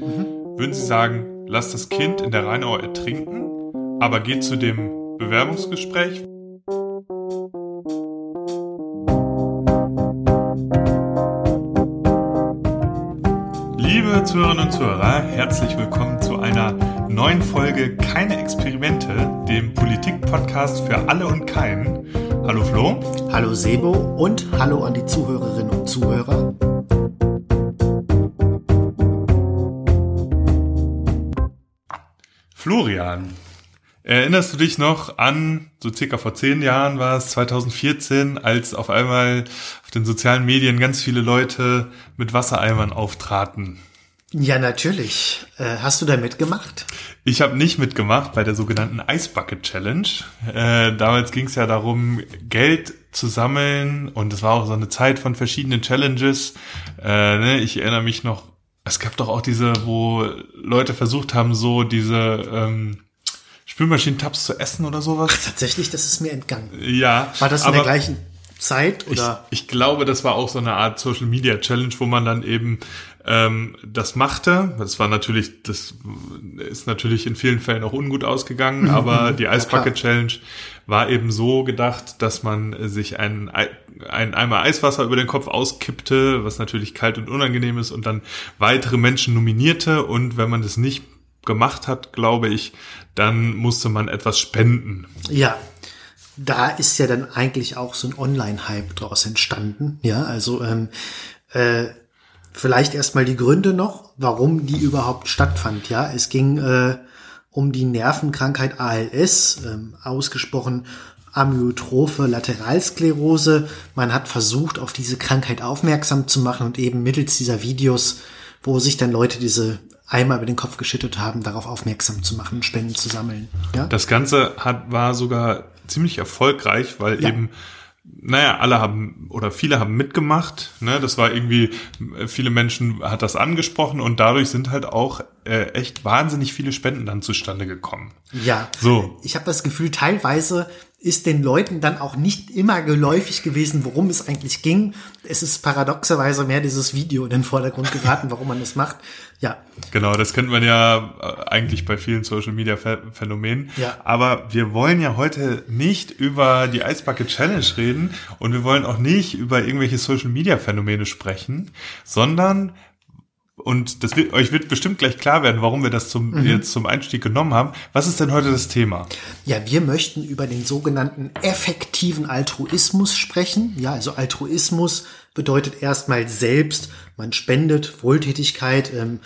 Würden Sie sagen, lass das Kind in der Rheinau ertrinken, aber geht zu dem Bewerbungsgespräch? Liebe Zuhörerinnen und Zuhörer, herzlich willkommen zu einer neuen Folge Keine Experimente, dem Politik-Podcast für alle und keinen. Hallo Flo. Hallo Sebo und hallo an die Zuhörerinnen und Zuhörer. Florian, erinnerst du dich noch an, so circa vor zehn Jahren war es, 2014, als auf einmal auf den sozialen Medien ganz viele Leute mit Wassereimern auftraten? Ja, natürlich. Äh, hast du da mitgemacht? Ich habe nicht mitgemacht bei der sogenannten Ice Bucket Challenge. Äh, damals ging es ja darum, Geld zu sammeln und es war auch so eine Zeit von verschiedenen Challenges. Äh, ne, ich erinnere mich noch, es gab doch auch diese, wo Leute versucht haben, so diese ähm, Spülmaschinentabs zu essen oder sowas. Ach, tatsächlich, das ist mir entgangen. Ja. War das in der gleichen Zeit oder? Ich, ich glaube, das war auch so eine Art Social Media Challenge, wo man dann eben ähm, das machte. Das war natürlich, das ist natürlich in vielen Fällen auch ungut ausgegangen, aber die klar. Challenge war eben so gedacht, dass man sich ein, ein Eimer Eiswasser über den Kopf auskippte, was natürlich kalt und unangenehm ist und dann weitere Menschen nominierte und wenn man das nicht gemacht hat, glaube ich, dann musste man etwas spenden. Ja. Da ist ja dann eigentlich auch so ein Online-Hype draus entstanden. Ja, also ähm, äh, vielleicht erstmal die Gründe noch, warum die überhaupt stattfand. Ja, es ging äh, um die Nervenkrankheit ALS, ähm, ausgesprochen Amyotrophe Lateralsklerose. Man hat versucht, auf diese Krankheit aufmerksam zu machen und eben mittels dieser Videos, wo sich dann Leute diese Eimer über den Kopf geschüttet haben, darauf aufmerksam zu machen, Spenden zu sammeln. Ja? Das Ganze hat, war sogar ziemlich erfolgreich, weil Ja. eben, naja, alle haben oder viele haben mitgemacht. Ne? Das war irgendwie, viele Menschen hat das angesprochen und dadurch sind halt auch äh, echt wahnsinnig viele Spenden dann zustande gekommen. Ja. So. Ich habe das Gefühl, teilweise ist den Leuten dann auch nicht immer geläufig gewesen, worum es eigentlich ging. Es ist paradoxerweise mehr dieses Video in den Vordergrund geraten, warum man das macht. Ja, Genau, das kennt man ja äh, eigentlich bei vielen Social Media Ph- Phänomenen. Ja. Aber wir wollen ja heute nicht über die Bucket Challenge reden und wir wollen auch nicht über irgendwelche Social Media Phänomene sprechen, sondern und das wird, euch wird bestimmt gleich klar werden, warum wir das zum, Mhm. jetzt zum Einstieg genommen haben. Was ist denn heute das Thema? Ja, wir möchten über den sogenannten effektiven Altruismus sprechen. Ja, also Altruismus bedeutet erstmal selbst, man spendet Wohltätigkeit, ähm,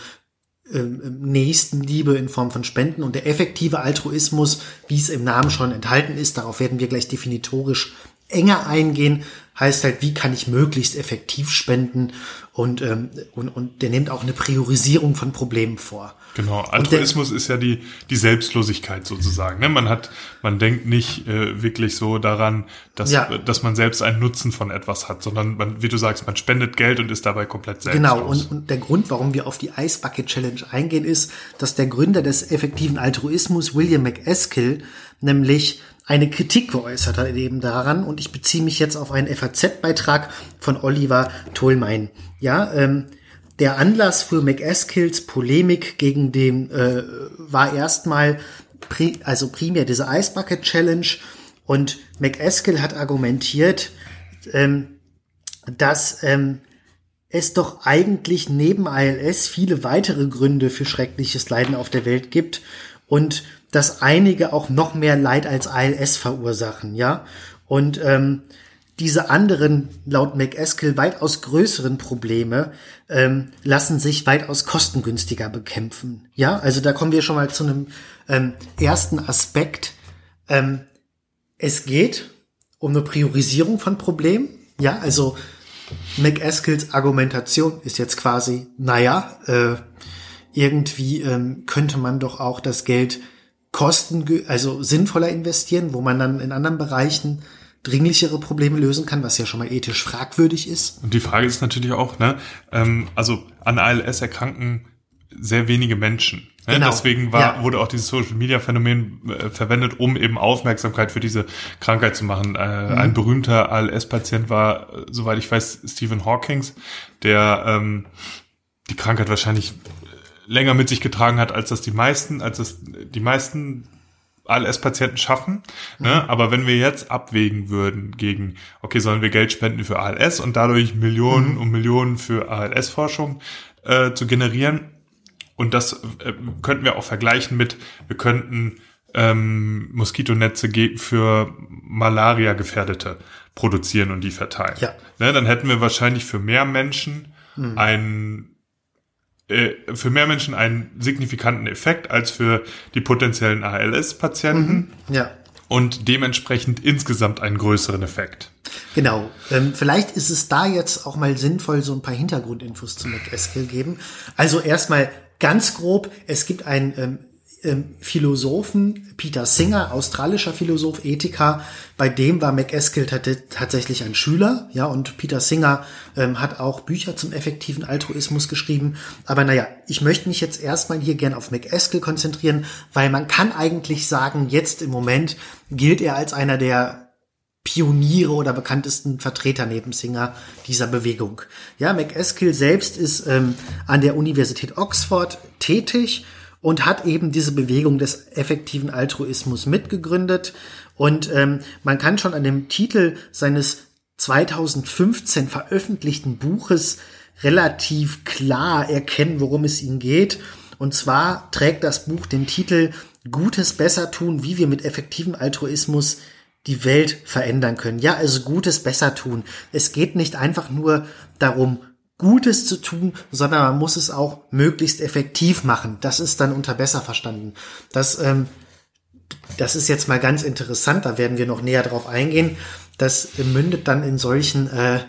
ähm, ähm, Nächstenliebe in Form von Spenden und der effektive Altruismus, wie es im Namen schon enthalten ist, darauf werden wir gleich definitorisch enger eingehen, heißt halt, wie kann ich möglichst effektiv spenden und, ähm, und, und der nimmt auch eine Priorisierung von Problemen vor. Genau, Altruismus ist ja die, die Selbstlosigkeit sozusagen. Ne? Man hat, man denkt nicht äh, wirklich so daran, dass, Ja. dass man selbst einen Nutzen von etwas hat, sondern man, wie du sagst, man spendet Geld und ist dabei komplett selbstlos. Genau, und, und der Grund, warum wir auf die Ice Bucket Challenge eingehen, ist, dass der Gründer des effektiven Altruismus, William McEskill, nämlich eine Kritik geäußert hat eben daran, und ich beziehe mich jetzt auf einen FAZ-Beitrag von Oliver Tolmein. Ja, ähm, der Anlass für McEskills Polemik gegen den äh, war erstmal pri also primär diese Ice Bucket Challenge und McEskill hat argumentiert, ähm, dass ähm, es doch eigentlich neben ALS viele weitere Gründe für schreckliches Leiden auf der Welt gibt und dass einige auch noch mehr Leid als ALS verursachen, ja. Und ähm, diese anderen, laut McEskill, weitaus größeren Probleme ähm, lassen sich weitaus kostengünstiger bekämpfen. Ja, also da kommen wir schon mal zu einem ähm, ersten Aspekt. Ähm, es geht um eine Priorisierung von Problemen. Ja, also McEskills Argumentation ist jetzt quasi, naja, äh, irgendwie ähm, könnte man doch auch das Geld kosten, also sinnvoller investieren, wo man dann in anderen Bereichen dringlichere Probleme lösen kann, was ja schon mal ethisch fragwürdig ist. Und die Frage ist natürlich auch, ne, ähm, also an ALS erkranken sehr wenige Menschen. Ne? Genau. Deswegen war, Ja. wurde auch dieses Social Media Phänomen äh, verwendet, um eben Aufmerksamkeit für diese Krankheit zu machen. Äh, Mhm. Ein berühmter ALS-Patient war, äh, soweit ich weiß, Stephen Hawkings, der ähm, die Krankheit wahrscheinlich länger mit sich getragen hat, als das die meisten, als das die meisten ALS-Patienten schaffen. Ne? Mhm. Aber wenn wir jetzt abwägen würden gegen, okay, sollen wir Geld spenden für ALS und dadurch Millionen mhm. und Millionen für ALS-Forschung äh, zu generieren, und das äh, könnten wir auch vergleichen mit, wir könnten ähm, Moskitonetze für Malaria-Gefährdete produzieren und die verteilen. Ja. Ne, dann hätten wir wahrscheinlich für mehr Menschen mhm. einen äh, für mehr Menschen einen signifikanten Effekt als für die potenziellen ALS-Patienten. Mhm. Ja. Und dementsprechend insgesamt einen größeren Effekt. Genau. Ähm, vielleicht ist es da jetzt auch mal sinnvoll, so ein paar Hintergrundinfos zu McEskill geben. Also erstmal ganz grob, es gibt ein ähm, ähm, Philosophen, Peter Singer, australischer Philosoph, Ethiker, bei dem war McEskill tatsächlich ein Schüler, ja, und Peter Singer ähm, hat auch Bücher zum effektiven Altruismus geschrieben. Aber naja, ich möchte mich jetzt erstmal hier gern auf McEskill konzentrieren, weil man kann eigentlich sagen, jetzt im Moment gilt er als einer der Pioniere oder bekanntesten Vertreter neben Singer dieser Bewegung. Ja, McEskill selbst ist ähm, an der Universität Oxford tätig und hat eben diese Bewegung des effektiven Altruismus mitgegründet. Und ähm, man kann schon an dem Titel seines 2015 veröffentlichten Buches relativ klar erkennen, worum es ihm geht. Und zwar trägt das Buch den Titel Gutes besser tun, wie wir mit effektivem Altruismus die Welt verändern können. Ja, also Gutes besser tun. Es geht nicht einfach nur darum, Gutes zu tun, sondern man muss es auch möglichst effektiv machen. Das ist dann unter besser verstanden. Das, ähm, das ist jetzt mal ganz interessant, da werden wir noch näher drauf eingehen. Das mündet dann in solchen äh,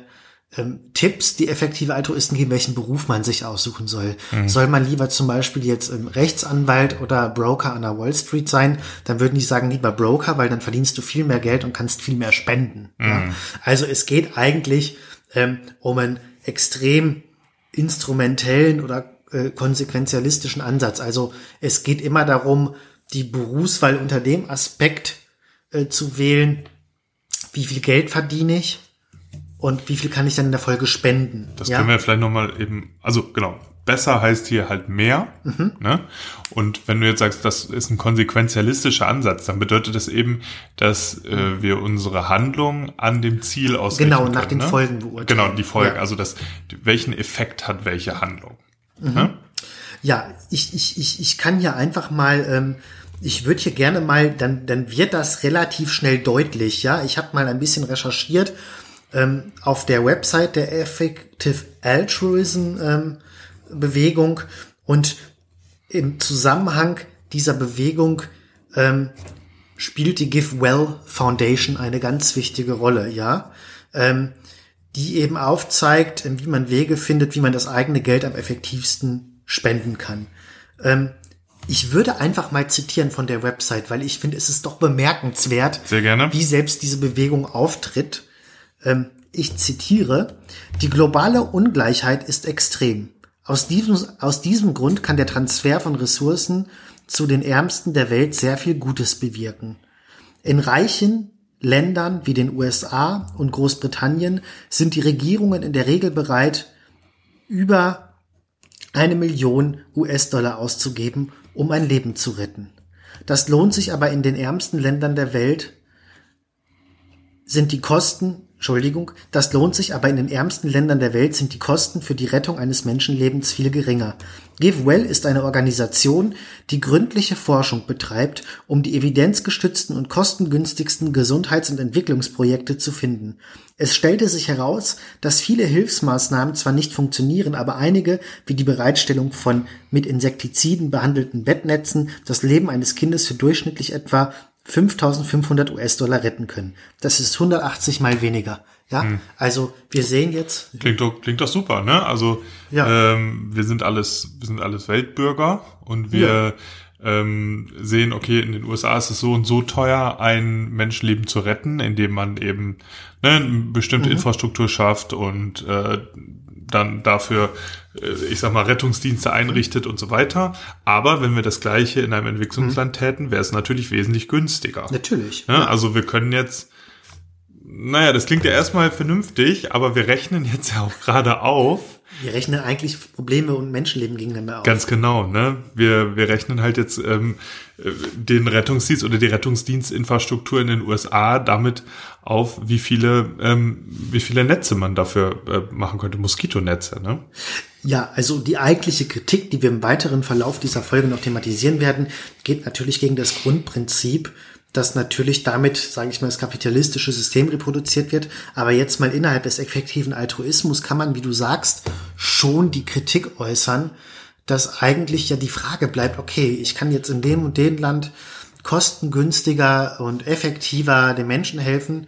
ähm, Tipps, die effektive Altruisten geben, welchen Beruf man sich aussuchen soll. Mhm. Soll man lieber zum Beispiel jetzt ähm, Rechtsanwalt oder Broker an der Wall Street sein, dann würden die sagen, lieber Broker, weil dann verdienst du viel mehr Geld und kannst viel mehr spenden. Mhm. Ja? Also es geht eigentlich ähm, um ein extrem instrumentellen oder äh, konsequenzialistischen Ansatz. Also es geht immer darum, die Berufswahl unter dem Aspekt äh, zu wählen, wie viel Geld verdiene ich und wie viel kann ich dann in der Folge spenden. Das ja? können wir vielleicht nochmal eben, also genau, besser heißt hier halt mehr. Mhm. Ne? Und wenn du jetzt sagst, das ist ein konsequenzialistischer Ansatz, dann bedeutet das eben, dass äh, wir unsere Handlung an dem Ziel ausrichten Genau, nach können, den ne? Folgen beurteilen. Genau, die Folgen, ja. also das, welchen Effekt hat welche Handlung. Mhm. Ne? Ja, ich, ich, ich, ich kann hier einfach mal, ähm, ich würde hier gerne mal, dann, dann wird das relativ schnell deutlich, ja. Ich habe mal ein bisschen recherchiert ähm, auf der Website der Effective Altruism ähm, Bewegung und im Zusammenhang dieser Bewegung ähm, spielt die Give Well Foundation eine ganz wichtige Rolle, ja, ähm, die eben aufzeigt, wie man Wege findet, wie man das eigene Geld am effektivsten spenden kann. Ähm, ich würde einfach mal zitieren von der Website, weil ich finde, es ist doch bemerkenswert, Sehr gerne. wie selbst diese Bewegung auftritt. Ähm, ich zitiere, die globale Ungleichheit ist extrem. Aus diesem, aus diesem Grund kann der Transfer von Ressourcen zu den Ärmsten der Welt sehr viel Gutes bewirken. In reichen Ländern wie den USA und Großbritannien sind die Regierungen in der Regel bereit, über eine Million US-Dollar auszugeben, um ein Leben zu retten. Das lohnt sich aber in den ärmsten Ländern der Welt, sind die Kosten Entschuldigung, das lohnt sich, aber in den ärmsten Ländern der Welt sind die Kosten für die Rettung eines Menschenlebens viel geringer. GiveWell ist eine Organisation, die gründliche Forschung betreibt, um die evidenzgestützten und kostengünstigsten Gesundheits- und Entwicklungsprojekte zu finden. Es stellte sich heraus, dass viele Hilfsmaßnahmen zwar nicht funktionieren, aber einige, wie die Bereitstellung von mit Insektiziden behandelten Bettnetzen, das Leben eines Kindes für durchschnittlich etwa 5500 US-Dollar retten können. Das ist 180 mal weniger. Ja, hm. also wir sehen jetzt. Klingt doch, klingt doch super, ne? Also ja. ähm, wir sind alles, wir sind alles Weltbürger und wir ja. ähm, sehen, okay, in den USA ist es so und so teuer, ein Menschenleben zu retten, indem man eben ne, eine bestimmte mhm. Infrastruktur schafft und äh, dann dafür, ich sag mal, Rettungsdienste einrichtet und so weiter. Aber wenn wir das Gleiche in einem Entwicklungsland mhm. täten, wäre es natürlich wesentlich günstiger. Natürlich. Ja, ja. Also wir können jetzt, naja, das klingt ja erstmal vernünftig, aber wir rechnen jetzt ja auch gerade auf, Wir rechnen eigentlich Probleme und Menschenleben gegeneinander auf. Ganz genau, ne? Wir, wir rechnen halt jetzt ähm, den Rettungsdienst oder die Rettungsdienstinfrastruktur in den USA damit auf, wie viele, ähm, wie viele Netze man dafür äh, machen könnte, Moskitonetze, ne? Ja, also die eigentliche Kritik, die wir im weiteren Verlauf dieser Folge noch thematisieren werden, geht natürlich gegen das Grundprinzip, dass natürlich damit, sage ich mal, das kapitalistische System reproduziert wird. Aber jetzt mal innerhalb des effektiven Altruismus kann man, wie du sagst, schon die Kritik äußern, dass eigentlich ja die Frage bleibt, okay, ich kann jetzt in dem und dem Land kostengünstiger und effektiver den Menschen helfen.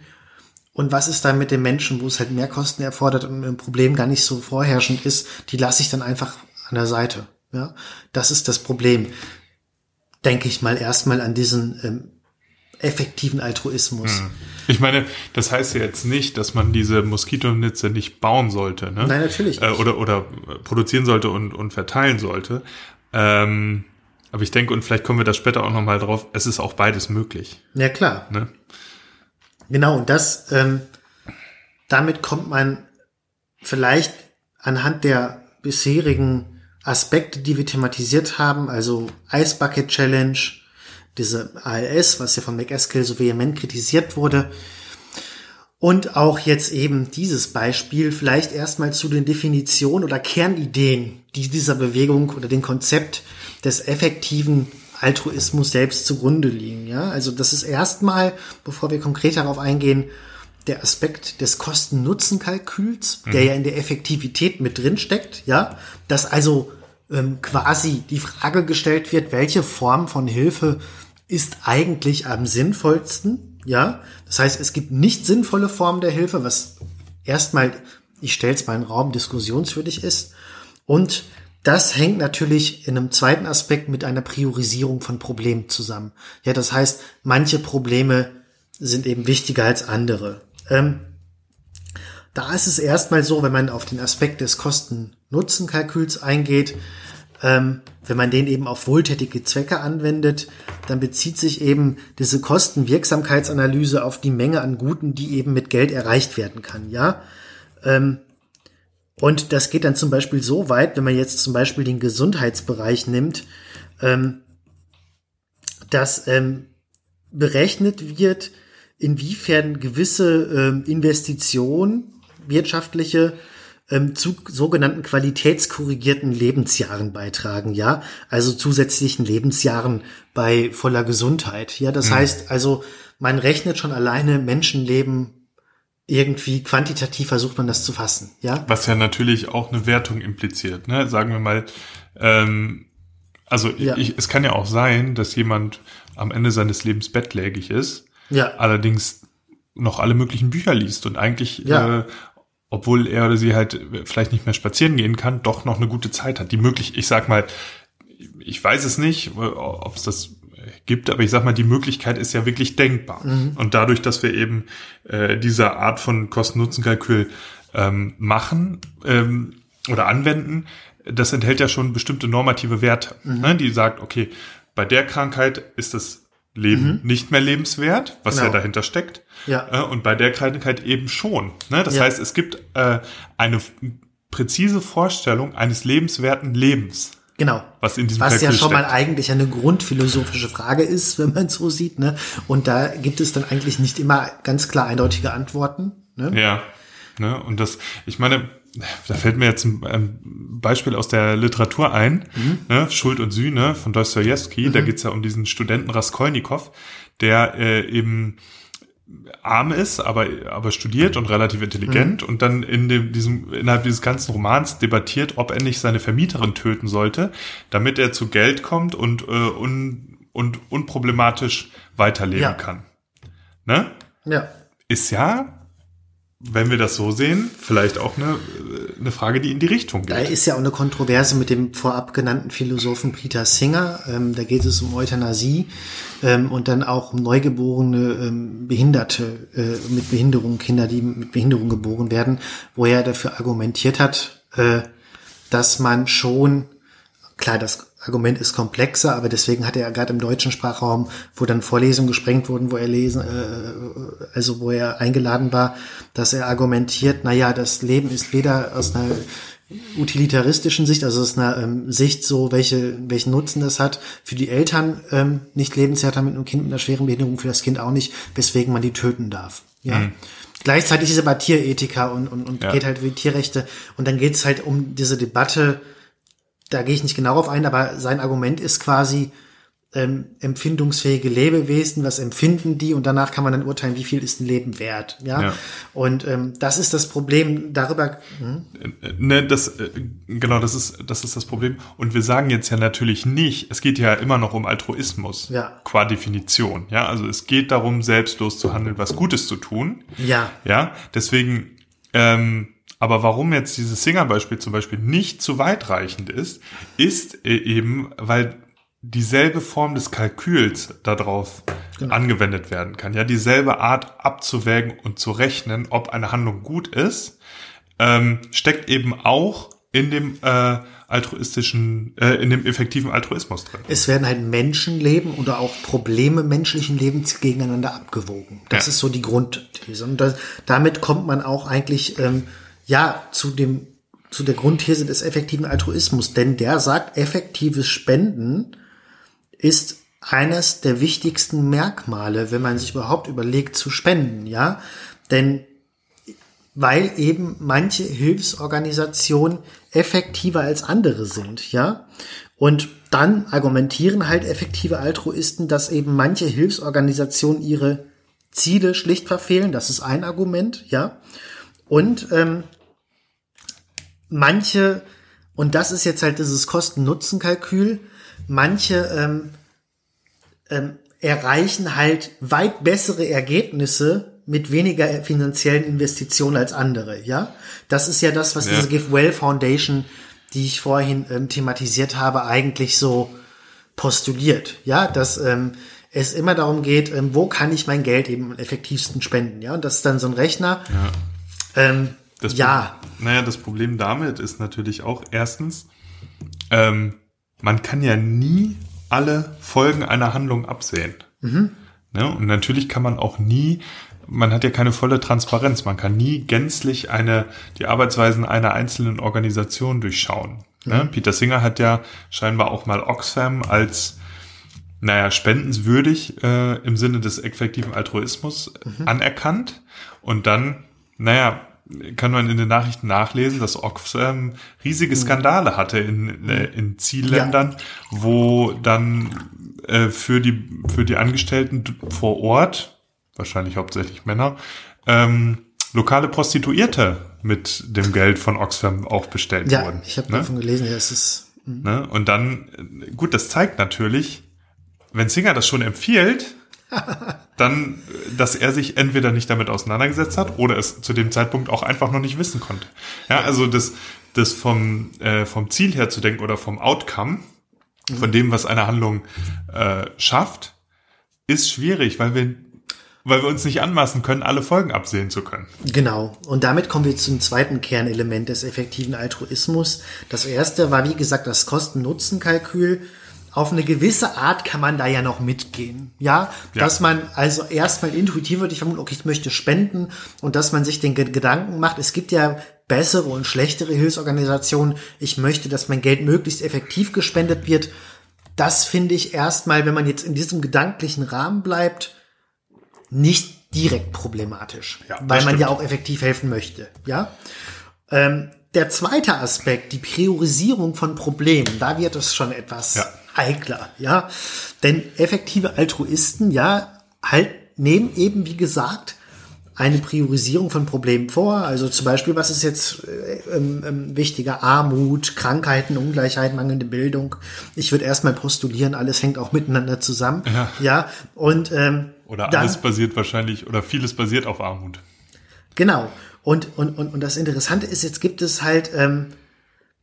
Und was ist dann mit den Menschen, wo es halt mehr Kosten erfordert und ein Problem gar nicht so vorherrschend ist, die lasse ich dann einfach an der Seite. Ja, das ist das Problem. Denke ich mal erstmal an diesen ähm, effektiven Altruismus. Hm. Ich meine, das heißt ja jetzt nicht, dass man diese Moskitonetze nicht bauen sollte, ne? Nein, natürlich. Nicht. Äh, oder, oder produzieren sollte und, und verteilen sollte. Ähm, aber ich denke, und vielleicht kommen wir da später auch nochmal drauf, es ist auch beides möglich. Ja, klar. Ne? Genau, und das, ähm, damit kommt man vielleicht anhand der bisherigen Aspekte, die wir thematisiert haben, also Ice Bucket Challenge, diese ALS, was ja von McEskill so vehement kritisiert wurde. Und auch jetzt eben dieses Beispiel vielleicht erstmal zu den Definitionen oder Kernideen, die dieser Bewegung oder dem Konzept des effektiven Altruismus selbst zugrunde liegen. Ja, also das ist erstmal, bevor wir konkret darauf eingehen, der Aspekt des Kosten-Nutzen-Kalküls, der mhm. ja in der Effektivität mit drin steckt. Ja, dass also ähm, quasi die Frage gestellt wird, welche Form von Hilfe ist eigentlich am sinnvollsten. Ja, das heißt, es gibt nicht sinnvolle Formen der Hilfe, was erstmal, ich stelle es mal in den Raum, diskussionswürdig ist. Und das hängt natürlich in einem zweiten Aspekt mit einer Priorisierung von Problemen zusammen. Ja, das heißt, manche Probleme sind eben wichtiger als andere. Ähm, da ist es erstmal so, wenn man auf den Aspekt des Kosten-Nutzen-Kalküls eingeht, ähm, wenn man den eben auf wohltätige Zwecke anwendet, dann bezieht sich eben diese Kostenwirksamkeitsanalyse auf die Menge an Guten, die eben mit Geld erreicht werden kann, ja. Ähm, und das geht dann zum Beispiel so weit, wenn man jetzt zum Beispiel den Gesundheitsbereich nimmt, ähm, dass ähm, berechnet wird, inwiefern gewisse ähm, Investitionen, wirtschaftliche, ähm, zu sogenannten qualitätskorrigierten Lebensjahren beitragen, ja, also zusätzlichen Lebensjahren bei voller Gesundheit. Ja, das mhm. heißt also, man rechnet schon alleine Menschenleben irgendwie quantitativ versucht man das zu fassen, ja. Was ja natürlich auch eine Wertung impliziert, ne? Sagen wir mal, ähm, also ja. ich, es kann ja auch sein, dass jemand am Ende seines Lebens bettlägig ist, ja. allerdings noch alle möglichen Bücher liest und eigentlich ja. äh, obwohl er oder sie halt vielleicht nicht mehr spazieren gehen kann, doch noch eine gute Zeit hat. Die möglich, ich sag mal, ich weiß es nicht, ob es das gibt, aber ich sag mal, die Möglichkeit ist ja wirklich denkbar. Mhm. Und dadurch, dass wir eben äh, diese Art von Kosten-Nutzen-Kalkül ähm, machen ähm, oder anwenden, das enthält ja schon bestimmte normative Werte, mhm. ne, die sagt, okay, bei der Krankheit ist das Leben mhm. nicht mehr lebenswert, was genau. ja dahinter steckt. Ja. Äh, und bei der Krankheit eben schon. Ne? Das ja. heißt, es gibt äh, eine präzise Vorstellung eines lebenswerten Lebens. Genau. Was in diesem Was Kalkül ja schon steckt. mal eigentlich eine grundphilosophische Frage ist, wenn man es so sieht. Ne? Und da gibt es dann eigentlich nicht immer ganz klar eindeutige Antworten. Ne? Ja. Ne? Und das, ich meine, da fällt mir jetzt ein, ein Beispiel aus der Literatur ein, mhm. ne? Schuld und Sühne von Dostoevsky. Mhm. Da geht's ja um diesen Studenten Raskolnikow, der äh, eben arm ist, aber, aber studiert und relativ intelligent mhm. und dann in dem, diesem, innerhalb dieses ganzen Romans debattiert, ob er nicht seine Vermieterin töten sollte, damit er zu Geld kommt und, äh, un, und unproblematisch weiterleben ja. kann. Ne? Ja. Ist ja wenn wir das so sehen, vielleicht auch eine, eine Frage, die in die Richtung geht. Da ist ja auch eine Kontroverse mit dem vorab genannten Philosophen Peter Singer. Ähm, da geht es um Euthanasie ähm, und dann auch um neugeborene ähm, Behinderte äh, mit Behinderung, Kinder, die mit Behinderung geboren werden, wo er dafür argumentiert hat, äh, dass man schon, klar, das Argument ist komplexer, aber deswegen hat er gerade im deutschen Sprachraum, wo dann Vorlesungen gesprengt wurden, wo er lesen, äh, also wo er eingeladen war, dass er argumentiert, na ja, das Leben ist weder aus einer utilitaristischen Sicht, also aus einer ähm, Sicht so, welche, welchen Nutzen das hat für die Eltern, ähm, nicht lebenswert mit einem Kind mit einer schweren Behinderung, für das Kind auch nicht, weswegen man die töten darf. Ja. Mhm. Gleichzeitig ist er aber Tierethiker und, und, und ja. geht halt wie Tierrechte. Und dann geht es halt um diese Debatte, da gehe ich nicht genau auf ein, aber sein Argument ist quasi, ähm, empfindungsfähige Lebewesen, was empfinden die und danach kann man dann urteilen, wie viel ist ein Leben wert. Ja, ja. und ähm, das ist das Problem. Darüber. Hm? Ne, das äh, genau, das ist das ist das Problem. Und wir sagen jetzt ja natürlich nicht, es geht ja immer noch um Altruismus, ja. qua Definition. Ja, also es geht darum, selbstlos zu handeln, was Gutes zu tun. Ja, ja, deswegen. Ähm, aber warum jetzt dieses Singer-Beispiel zum Beispiel nicht zu weitreichend ist, ist äh, eben, weil dieselbe Form des Kalküls darauf genau. angewendet werden kann. Ja, dieselbe Art abzuwägen und zu rechnen, ob eine Handlung gut ist, ähm, steckt eben auch in dem äh, altruistischen, äh, in dem effektiven Altruismus drin. Es werden halt Menschenleben oder auch Probleme menschlichen Lebens gegeneinander abgewogen. Das ja. ist so die Grundthese. Und das, damit kommt man auch eigentlich ähm, ja zu dem zu der Grundthese des effektiven Altruismus, denn der sagt, effektives Spenden ist eines der wichtigsten Merkmale, wenn man sich überhaupt überlegt zu spenden, ja? Denn weil eben manche Hilfsorganisationen effektiver als andere sind, ja? Und dann argumentieren halt effektive Altruisten, dass eben manche Hilfsorganisationen ihre Ziele schlicht verfehlen. Das ist ein Argument, ja. Und ähm, manche, und das ist jetzt halt dieses Kosten-Nutzen-Kalkül, manche ähm, ähm, erreichen halt weit bessere Ergebnisse mit weniger finanziellen Investitionen als andere, ja. Das ist ja das, was ja. diese Give Well Foundation, die ich vorhin ähm, thematisiert habe, eigentlich so postuliert, ja, dass ähm, es immer darum geht, ähm, wo kann ich mein Geld eben am effektivsten spenden, ja, und das ist dann so ein Rechner. Ja. Ähm, das ja. Naja, das Problem damit ist natürlich auch erstens, ähm, man kann ja nie alle Folgen einer Handlung absehen. Mhm. Ne? Und natürlich kann man auch nie, man hat ja keine volle Transparenz, man kann nie gänzlich eine, die Arbeitsweisen einer einzelnen Organisation durchschauen. Ne? Mhm. Ne? Peter Singer hat ja scheinbar auch mal Oxfam als naja, spendenswürdig äh, im Sinne des effektiven Altruismus mhm. anerkannt. Und dann, naja, kann man in den Nachrichten nachlesen, dass Oxfam riesige mhm. Skandale hatte in, äh, in Zielländern, ja. wo dann äh, für die für die Angestellten vor Ort, wahrscheinlich hauptsächlich Männer, ähm, lokale Prostituierte mit dem Geld von Oxfam auch bestellt ja, wurden. Ich habe ne? davon gelesen, ja, es ist. Mh. Ne? Und dann, gut, das zeigt natürlich, wenn Singer das schon empfiehlt, dann, dass er sich entweder nicht damit auseinandergesetzt hat oder es zu dem Zeitpunkt auch einfach noch nicht wissen konnte. Ja, also das, das vom, äh, vom Ziel her zu denken oder vom Outcome, von dem, was eine Handlung äh, schafft, ist schwierig, weil wir weil wir uns nicht anmaßen können, alle Folgen absehen zu können. Genau. Und damit kommen wir zum zweiten Kernelement des effektiven Altruismus. Das erste war, wie gesagt, das Kosten-Nutzen-Kalkül auf eine gewisse Art kann man da ja noch mitgehen. Ja, ja. dass man also erstmal intuitiv wird, ich vermute, okay, ich möchte spenden und dass man sich den Gedanken macht, es gibt ja bessere und schlechtere Hilfsorganisationen. Ich möchte, dass mein Geld möglichst effektiv gespendet wird. Das finde ich erstmal, wenn man jetzt in diesem gedanklichen Rahmen bleibt, nicht direkt problematisch, ja, weil man ja auch effektiv helfen möchte. Ja. Ähm, der zweite Aspekt, die Priorisierung von Problemen, da wird es schon etwas ja heikler, ja. Denn effektive Altruisten, ja, halt nehmen eben, wie gesagt, eine Priorisierung von Problemen vor. Also zum Beispiel, was ist jetzt äh, ähm, ähm, wichtiger? Armut, Krankheiten, Ungleichheit, mangelnde Bildung. Ich würde erstmal postulieren, alles hängt auch miteinander zusammen. Ja. ja und ähm, oder alles dann, basiert wahrscheinlich oder vieles basiert auf Armut. Genau. Und und und und das Interessante ist, jetzt gibt es halt, ähm,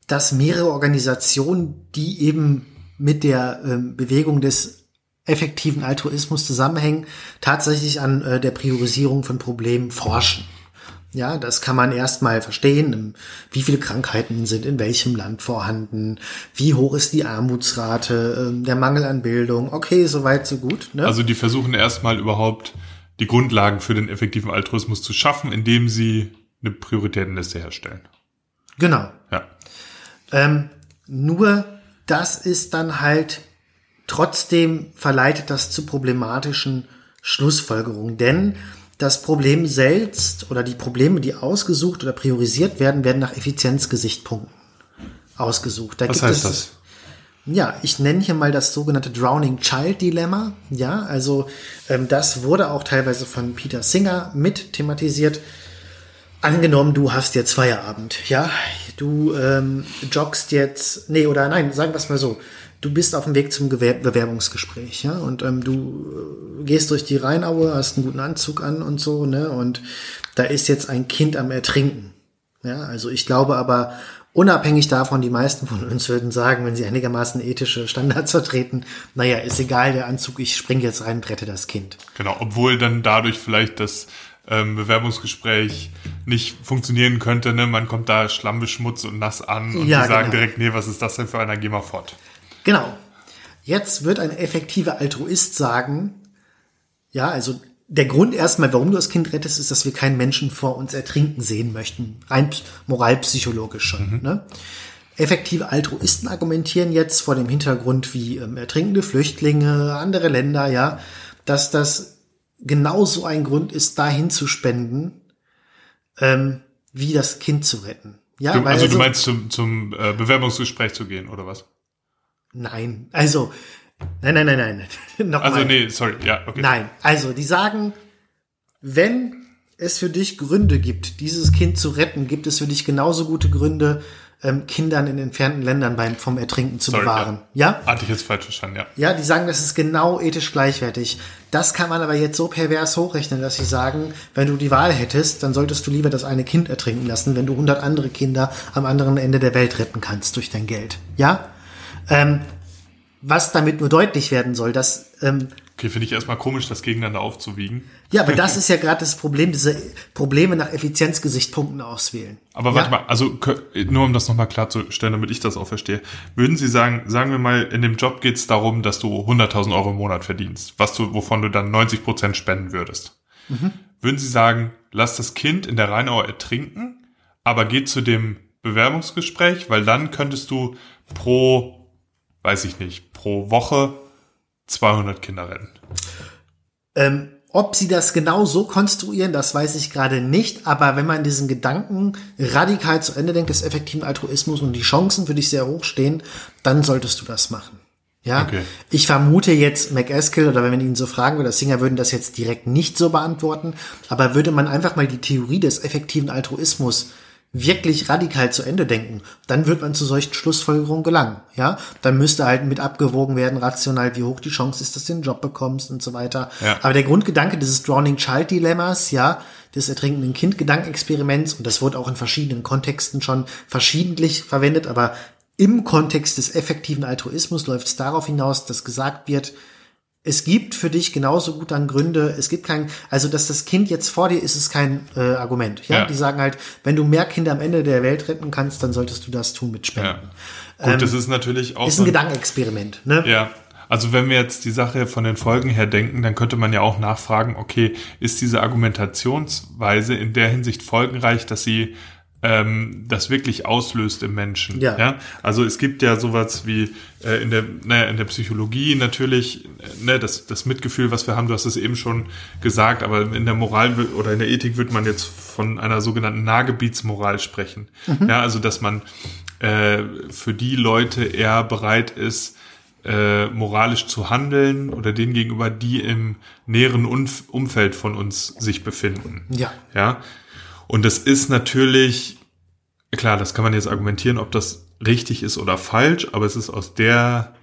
dass mehrere Organisationen, die eben mit der ähm, Bewegung des effektiven Altruismus zusammenhängen, tatsächlich an äh, der Priorisierung von Problemen forschen. Ja, das kann man erstmal verstehen. Wie viele Krankheiten sind in welchem Land vorhanden? Wie hoch ist die Armutsrate? Ähm, der Mangel an Bildung? Okay, soweit, so gut. Ne? Also die versuchen erstmal überhaupt die Grundlagen für den effektiven Altruismus zu schaffen, indem sie eine Prioritätenliste herstellen. Genau. Ja. Ähm, nur das ist dann halt trotzdem verleitet das zu problematischen Schlussfolgerungen. Denn das Problem selbst oder die Probleme, die ausgesucht oder priorisiert werden, werden nach Effizienzgesichtspunkten ausgesucht. Da Was heißt das? Ja, ich nenne hier mal das sogenannte Drowning Child Dilemma. Ja, also ähm, das wurde auch teilweise von Peter Singer mit thematisiert. Angenommen, du hast jetzt Feierabend, ja, du ähm, joggst jetzt, nee, oder nein, sagen wir es mal so, du bist auf dem Weg zum Gewer Bewerbungsgespräch, ja, und ähm, du äh, gehst durch die Rheinaue, hast einen guten Anzug an und so, ne, und da ist jetzt ein Kind am Ertrinken. Ja, also ich glaube aber, unabhängig davon, die meisten von uns würden sagen, wenn sie einigermaßen ethische Standards vertreten, naja, ist egal, der Anzug, ich spring jetzt rein und rette das Kind. Genau, obwohl dann dadurch vielleicht das ähm, Bewerbungsgespräch nicht funktionieren könnte, ne? Man kommt da schlammbeschmutzt und nass an und Ja, die sagen genau. direkt, nee, was ist das denn für einer, geh mal fort. Genau. Jetzt wird ein effektiver Altruist sagen, ja, also der Grund erstmal, warum du das Kind rettest, ist, dass wir keinen Menschen vor uns ertrinken sehen möchten. Rein moralpsychologisch schon. Ne? Effektive Altruisten argumentieren jetzt vor dem Hintergrund wie ähm, ertrinkende Flüchtlinge, andere Länder, ja, dass das genauso ein Grund ist, dahin zu spenden, ähm, wie das Kind zu retten. Ja, Du, weil also du meinst zum, zum äh, Bewerbungsgespräch zu gehen, oder was? Nein, also, nein, nein, nein, nein. Nochmal. Also nee, sorry, ja, okay. Nein, also die sagen, wenn es für dich Gründe gibt, dieses Kind zu retten, gibt es für dich genauso gute Gründe, ähm, Kindern in entfernten Ländern beim, vom Ertrinken zu Sorry, bewahren. Ja? Hatte ich jetzt falsch verstanden, ja. ja? die sagen, das ist genau ethisch gleichwertig. Das kann man aber jetzt so pervers hochrechnen, dass sie sagen, wenn du die Wahl hättest, dann solltest du lieber das eine Kind ertrinken lassen, wenn du 100 andere Kinder am anderen Ende der Welt retten kannst durch dein Geld. Ja? Ähm, was damit nur deutlich werden soll, dass ähm, Okay, finde ich erstmal komisch, das gegeneinander aufzuwiegen. Ja, aber das ist ja gerade das Problem, diese Probleme nach Effizienzgesichtspunkten auswählen. Aber ja? warte mal, also nur um das nochmal klarzustellen, damit ich das auch verstehe. Würden Sie sagen, sagen wir mal, in dem Job geht es darum, dass du 100.000 Euro im Monat verdienst, was du, wovon du dann 90 Prozent spenden würdest. Würden Sie sagen, lass das Kind in der Rheinau ertrinken, aber geh zu dem Bewerbungsgespräch, weil dann könntest du pro, weiß ich nicht, pro Woche 200 Kinder retten. Ähm, ob sie das genau so konstruieren, das weiß ich gerade nicht. Aber wenn man diesen Gedanken radikal zu Ende denkt, des effektiven Altruismus und die Chancen für dich sehr hoch stehen, dann solltest du das machen. Ja, Okay. ich vermute jetzt McEskill oder wenn man ihn so fragen würde, Singer würden das jetzt direkt nicht so beantworten, aber würde man einfach mal die Theorie des effektiven Altruismus wirklich radikal zu Ende denken, dann wird man zu solchen Schlussfolgerungen gelangen. Ja, dann müsste halt mit abgewogen werden, rational, wie hoch die Chance ist, dass du den Job bekommst und so weiter. Ja. Aber der Grundgedanke dieses Drowning Child Dilemmas, ja, des ertrinkenden Kind Gedankenexperiments, und das wurde auch in verschiedenen Kontexten schon verschiedentlich verwendet, aber im Kontext des effektiven Altruismus läuft es darauf hinaus, dass gesagt wird, es gibt für dich genauso gut dann Gründe, es gibt kein, also dass das Kind jetzt vor dir ist, ist kein äh, Argument. Ja? Ja. Die sagen halt, wenn du mehr Kinder am Ende der Welt retten kannst, dann solltest du das tun mit Spenden. Ja. Gut, das ist natürlich auch Ähm, Ist ein ein- Gedankenexperiment. Ne? Ja, also wenn wir jetzt die Sache von den Folgen her denken, dann könnte man ja auch nachfragen, okay, ist diese Argumentationsweise in der Hinsicht folgenreich, dass sie ähm, das wirklich auslöst im Menschen? Ja. Also es gibt ja sowas wie äh, in der, naja, in der Psychologie natürlich, äh, ne, das, das Mitgefühl, was wir haben, du hast es eben schon gesagt, aber in der Moral oder in der Ethik wird man jetzt von einer sogenannten Nahgebietsmoral sprechen. Ja, also dass man äh, für die Leute eher bereit ist, äh, moralisch zu handeln oder denen gegenüber, die im näheren Umf Umfeld von uns sich befinden. Ja. Ja. Und das ist natürlich, klar, das kann man jetzt argumentieren, ob das richtig ist oder falsch, aber es ist aus der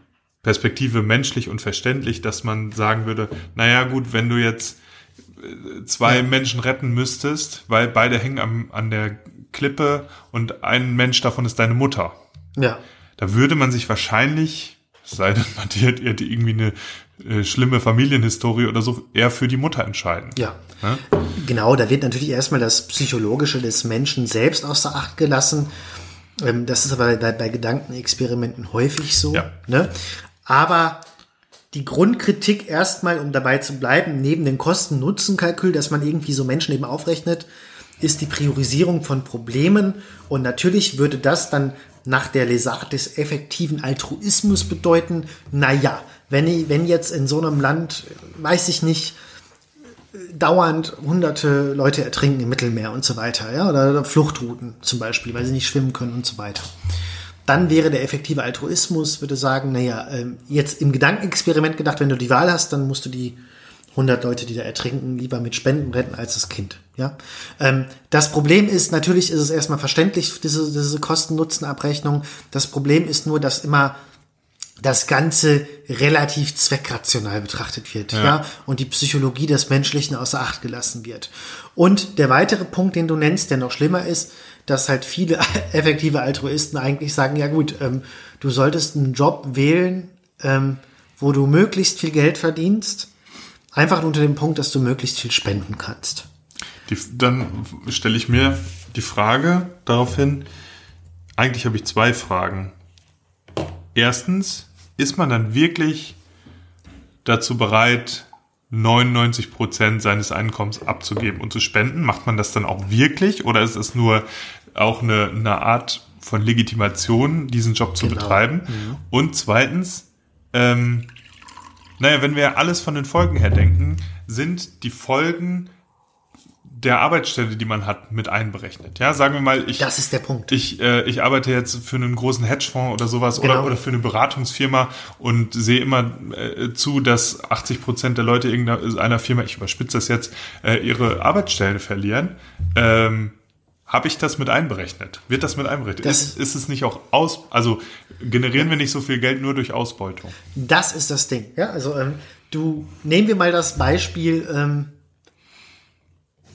Perspektive menschlich und verständlich, dass man sagen würde, naja gut, wenn du jetzt äh, zwei Ja. Menschen retten müsstest, weil beide hängen am, an der Klippe und ein Mensch davon ist deine Mutter. Ja. Da würde man sich wahrscheinlich, es sei denn, man hat irgendwie eine äh, schlimme Familienhistorie oder so, eher für die Mutter entscheiden. Ja. Ne? Genau, da wird natürlich erstmal das Psychologische des Menschen selbst außer Acht gelassen. Ähm, das ist aber bei, bei Gedankenexperimenten häufig so. Ja. Ne? Aber die Grundkritik erstmal, um dabei zu bleiben, neben dem Kosten-Nutzen-Kalkül, dass man irgendwie so Menschen eben aufrechnet, ist die Priorisierung von Problemen und natürlich würde das dann nach der Lesart des effektiven Altruismus bedeuten, naja, wenn, wenn jetzt in so einem Land, weiß ich nicht, dauernd hunderte Leute ertrinken im Mittelmeer und so weiter, ja, oder Fluchtrouten zum Beispiel, weil sie nicht schwimmen können und so weiter. Dann wäre der effektive Altruismus, würde sagen, naja, ähm, jetzt im Gedankenexperiment gedacht, wenn du die Wahl hast, dann musst du die 100 Leute, die da ertrinken, lieber mit Spenden retten als das Kind. Ja, ähm, das Problem ist natürlich, ist es erstmal verständlich diese, diese Kosten-Nutzen-Abrechnung. Das Problem ist nur, dass immer das Ganze relativ zweckrational betrachtet wird, ja. ja. und die Psychologie des Menschlichen außer Acht gelassen wird. Und der weitere Punkt, den du nennst, der noch schlimmer ist, dass halt viele effektive Altruisten eigentlich sagen, ja gut, ähm, du solltest einen Job wählen, ähm, wo du möglichst viel Geld verdienst, einfach unter dem Punkt, dass du möglichst viel spenden kannst. Die, dann stelle ich mir die Frage daraufhin, eigentlich habe ich zwei Fragen. Erstens, ist man dann wirklich dazu bereit, 99 Prozent seines Einkommens abzugeben und zu spenden? Macht man das dann auch wirklich oder ist es nur auch eine, eine Art von Legitimation, diesen Job zu genau. betreiben? Mhm. Und zweitens, ähm, naja, wenn wir alles von den Folgen her denken, sind die Folgen der Arbeitsstelle, die man hat, mit einberechnet. Ja, sagen wir mal, ich. Das ist der Punkt. Ich, äh, ich arbeite jetzt für einen großen Hedgefonds oder sowas genau. oder, oder für eine Beratungsfirma und sehe immer äh, zu, dass 80 Prozent der Leute irgendeiner Firma, ich überspitze das jetzt, äh, ihre Arbeitsstellen verlieren. Ähm, habe ich das mit einberechnet? Wird das mit einberechnet? Das ist, ist es nicht auch aus, also generieren wir nicht so viel Geld nur durch Ausbeutung? Das ist das Ding. Ja, also ähm, du nehmen wir mal das Beispiel. Ähm,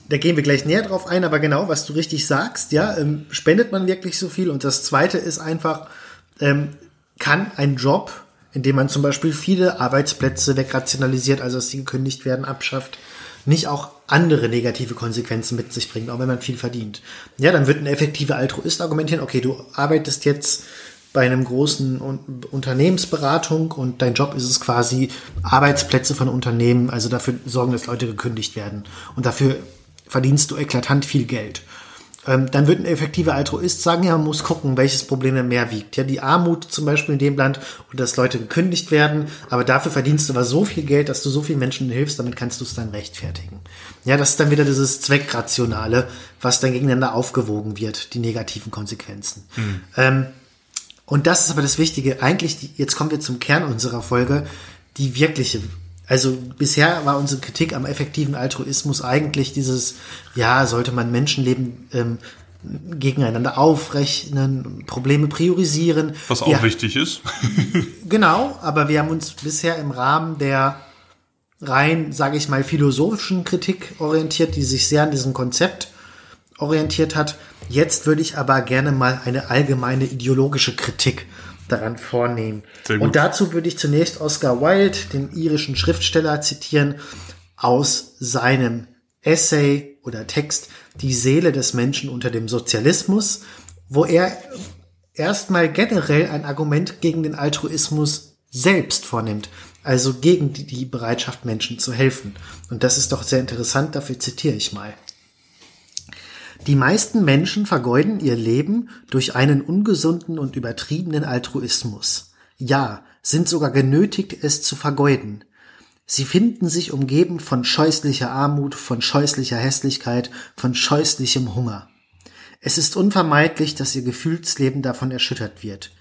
da gehen wir gleich näher drauf ein, aber genau, was du richtig sagst, ja, ähm, spendet man wirklich so viel? Und das zweite ist einfach, ähm, kann ein Job, in dem man zum Beispiel viele Arbeitsplätze wegrationalisiert, also dass sie gekündigt werden, abschafft, nicht auch andere negative Konsequenzen mit sich bringen, auch wenn man viel verdient. Ja, dann wird ein effektiver Altruist argumentieren, okay, du arbeitest jetzt bei einem großen Unternehmensberatung und dein Job ist es quasi, Arbeitsplätze von Unternehmen, also dafür sorgen, dass Leute gekündigt werden. Und dafür verdienst du eklatant viel Geld. Ähm, dann wird ein effektiver Altruist sagen, ja, man muss gucken, welches Problem denn mehr wiegt. Ja, die Armut zum Beispiel in dem Land und dass Leute gekündigt werden, aber dafür verdienst du aber so viel Geld, dass du so vielen Menschen hilfst, damit kannst du es dann rechtfertigen. Ja, das ist dann wieder dieses Zweckrationale, was dann gegeneinander aufgewogen wird, die negativen Konsequenzen. Mhm. Ähm, und das ist aber das Wichtige. Eigentlich, die, jetzt kommen wir zum Kern unserer Folge, die wirkliche also bisher war unsere Kritik am effektiven Altruismus eigentlich dieses, ja, sollte man Menschenleben ähm, gegeneinander aufrechnen, Probleme priorisieren. Was auch ja, wichtig ist. genau, aber wir haben uns bisher im Rahmen der rein, sage ich mal, philosophischen Kritik orientiert, die sich sehr an diesem Konzept orientiert hat. Jetzt würde ich aber gerne mal eine allgemeine ideologische Kritik daran vornehmen. Und dazu würde ich zunächst Oscar Wilde, den irischen Schriftsteller, zitieren aus seinem Essay oder Text Die Seele des Menschen unter dem Sozialismus, wo er erstmal generell ein Argument gegen den Altruismus selbst vornimmt, also gegen die Bereitschaft, Menschen zu helfen. Und das ist doch sehr interessant, dafür zitiere ich mal. Die meisten Menschen vergeuden ihr Leben durch einen ungesunden und übertriebenen Altruismus. Ja, sind sogar genötigt, es zu vergeuden. Sie finden sich umgeben von scheußlicher Armut, von scheußlicher Hässlichkeit, von scheußlichem Hunger. Es ist unvermeidlich, dass ihr Gefühlsleben davon erschüttert wird.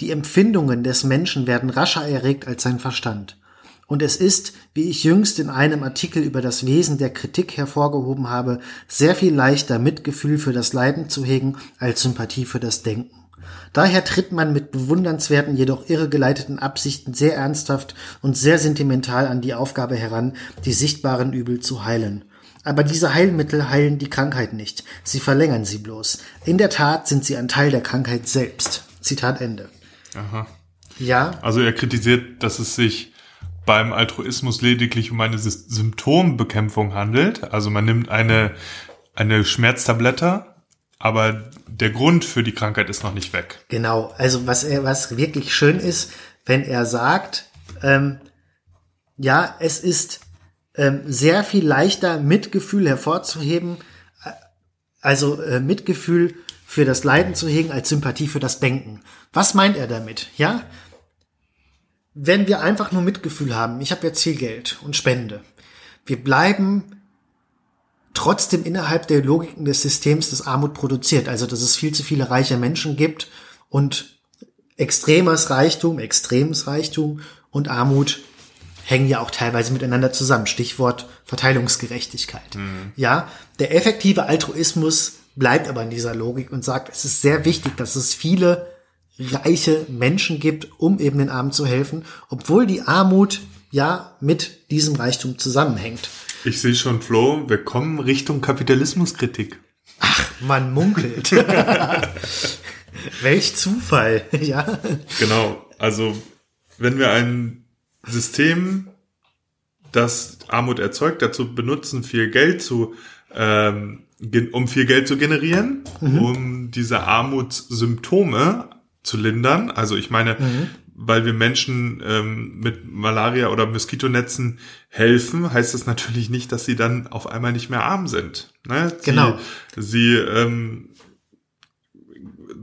Die Empfindungen des Menschen werden rascher erregt als sein Verstand. Und es ist, wie ich jüngst in einem Artikel über das Wesen der Kritik hervorgehoben habe, sehr viel leichter Mitgefühl für das Leiden zu hegen als Sympathie für das Denken. Daher tritt man mit bewundernswerten, jedoch irregeleiteten Absichten sehr ernsthaft und sehr sentimental an die Aufgabe heran, die sichtbaren Übel zu heilen. Aber diese Heilmittel heilen die Krankheit nicht, sie verlängern sie bloß. In der Tat sind sie ein Teil der Krankheit selbst. Zitat Ende. Aha. Ja. Also er kritisiert, dass es sich beim Altruismus lediglich um eine Symptombekämpfung handelt. Also man nimmt eine, eine Schmerztablette, aber der Grund für die Krankheit ist noch nicht weg. Genau. Also was er, was wirklich schön ist, wenn er sagt, ähm, ja, es ist ähm, sehr viel leichter Mitgefühl hervorzuheben, äh, Also äh, Mitgefühl für das Leiden zu hegen als Sympathie für das Denken. Was meint er damit? Ja, wenn wir einfach nur Mitgefühl haben, ich habe jetzt viel Geld und spende, wir bleiben trotzdem innerhalb der Logiken des Systems, das Armut produziert. Also dass es viel zu viele reiche Menschen gibt und extremes Reichtum, extremes Reichtum und Armut hängen ja auch teilweise miteinander zusammen. Stichwort Verteilungsgerechtigkeit. Mhm. Ja, der effektive Altruismus bleibt aber in dieser Logik und sagt, es ist sehr wichtig, dass es viele reiche Menschen gibt, um eben den Armen zu helfen, obwohl die Armut ja mit diesem Reichtum zusammenhängt. Ich sehe schon, Flo, wir kommen Richtung Kapitalismuskritik. Ach, man munkelt. Welch Zufall, ja. Genau, also wenn wir ein System, das Armut erzeugt, dazu benutzen, viel Geld zu, ähm, um viel Geld zu generieren, mhm. um diese Armutssymptome zu lindern. Also ich meine, mhm. weil wir Menschen ähm, mit Malaria oder Moskitonetzen helfen, heißt das natürlich nicht, dass sie dann auf einmal nicht mehr arm sind. Ne? Sie, genau. Sie ähm,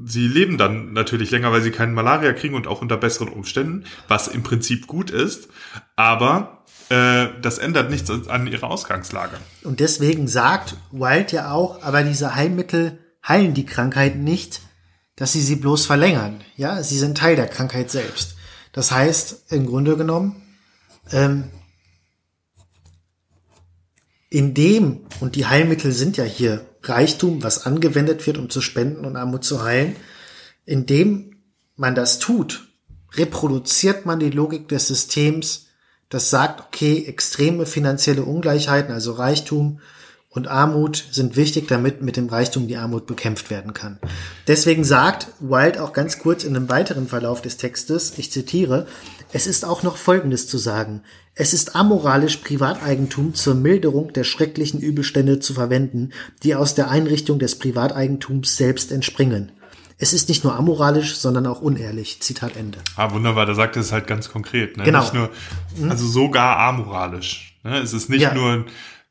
sie leben dann natürlich länger, weil sie keinen Malaria kriegen und auch unter besseren Umständen, was im Prinzip gut ist. Aber äh, das ändert nichts an ihrer Ausgangslage. Und deswegen sagt Wild ja auch, aber diese Heilmittel heilen die Krankheit nicht dass sie sie bloß verlängern. Ja, sie sind Teil der Krankheit selbst. Das heißt, im Grunde genommen, ähm, in dem, und die Heilmittel sind ja hier Reichtum, was angewendet wird, um zu spenden und Armut zu heilen, indem man das tut, reproduziert man die Logik des Systems, das sagt, okay, extreme finanzielle Ungleichheiten, also Reichtum, und Armut sind wichtig, damit mit dem Reichtum die Armut bekämpft werden kann. Deswegen sagt Wild auch ganz kurz in einem weiteren Verlauf des Textes, ich zitiere, es ist auch noch Folgendes zu sagen. Es ist amoralisch, Privateigentum zur Milderung der schrecklichen Übelstände zu verwenden, die aus der Einrichtung des Privateigentums selbst entspringen. Es ist nicht nur amoralisch, sondern auch unehrlich. Zitat Ende. Ah, wunderbar, da sagt er es halt ganz konkret. Ne? Genau. Nur, also sogar amoralisch. Ne? Es ist nicht Ja. nur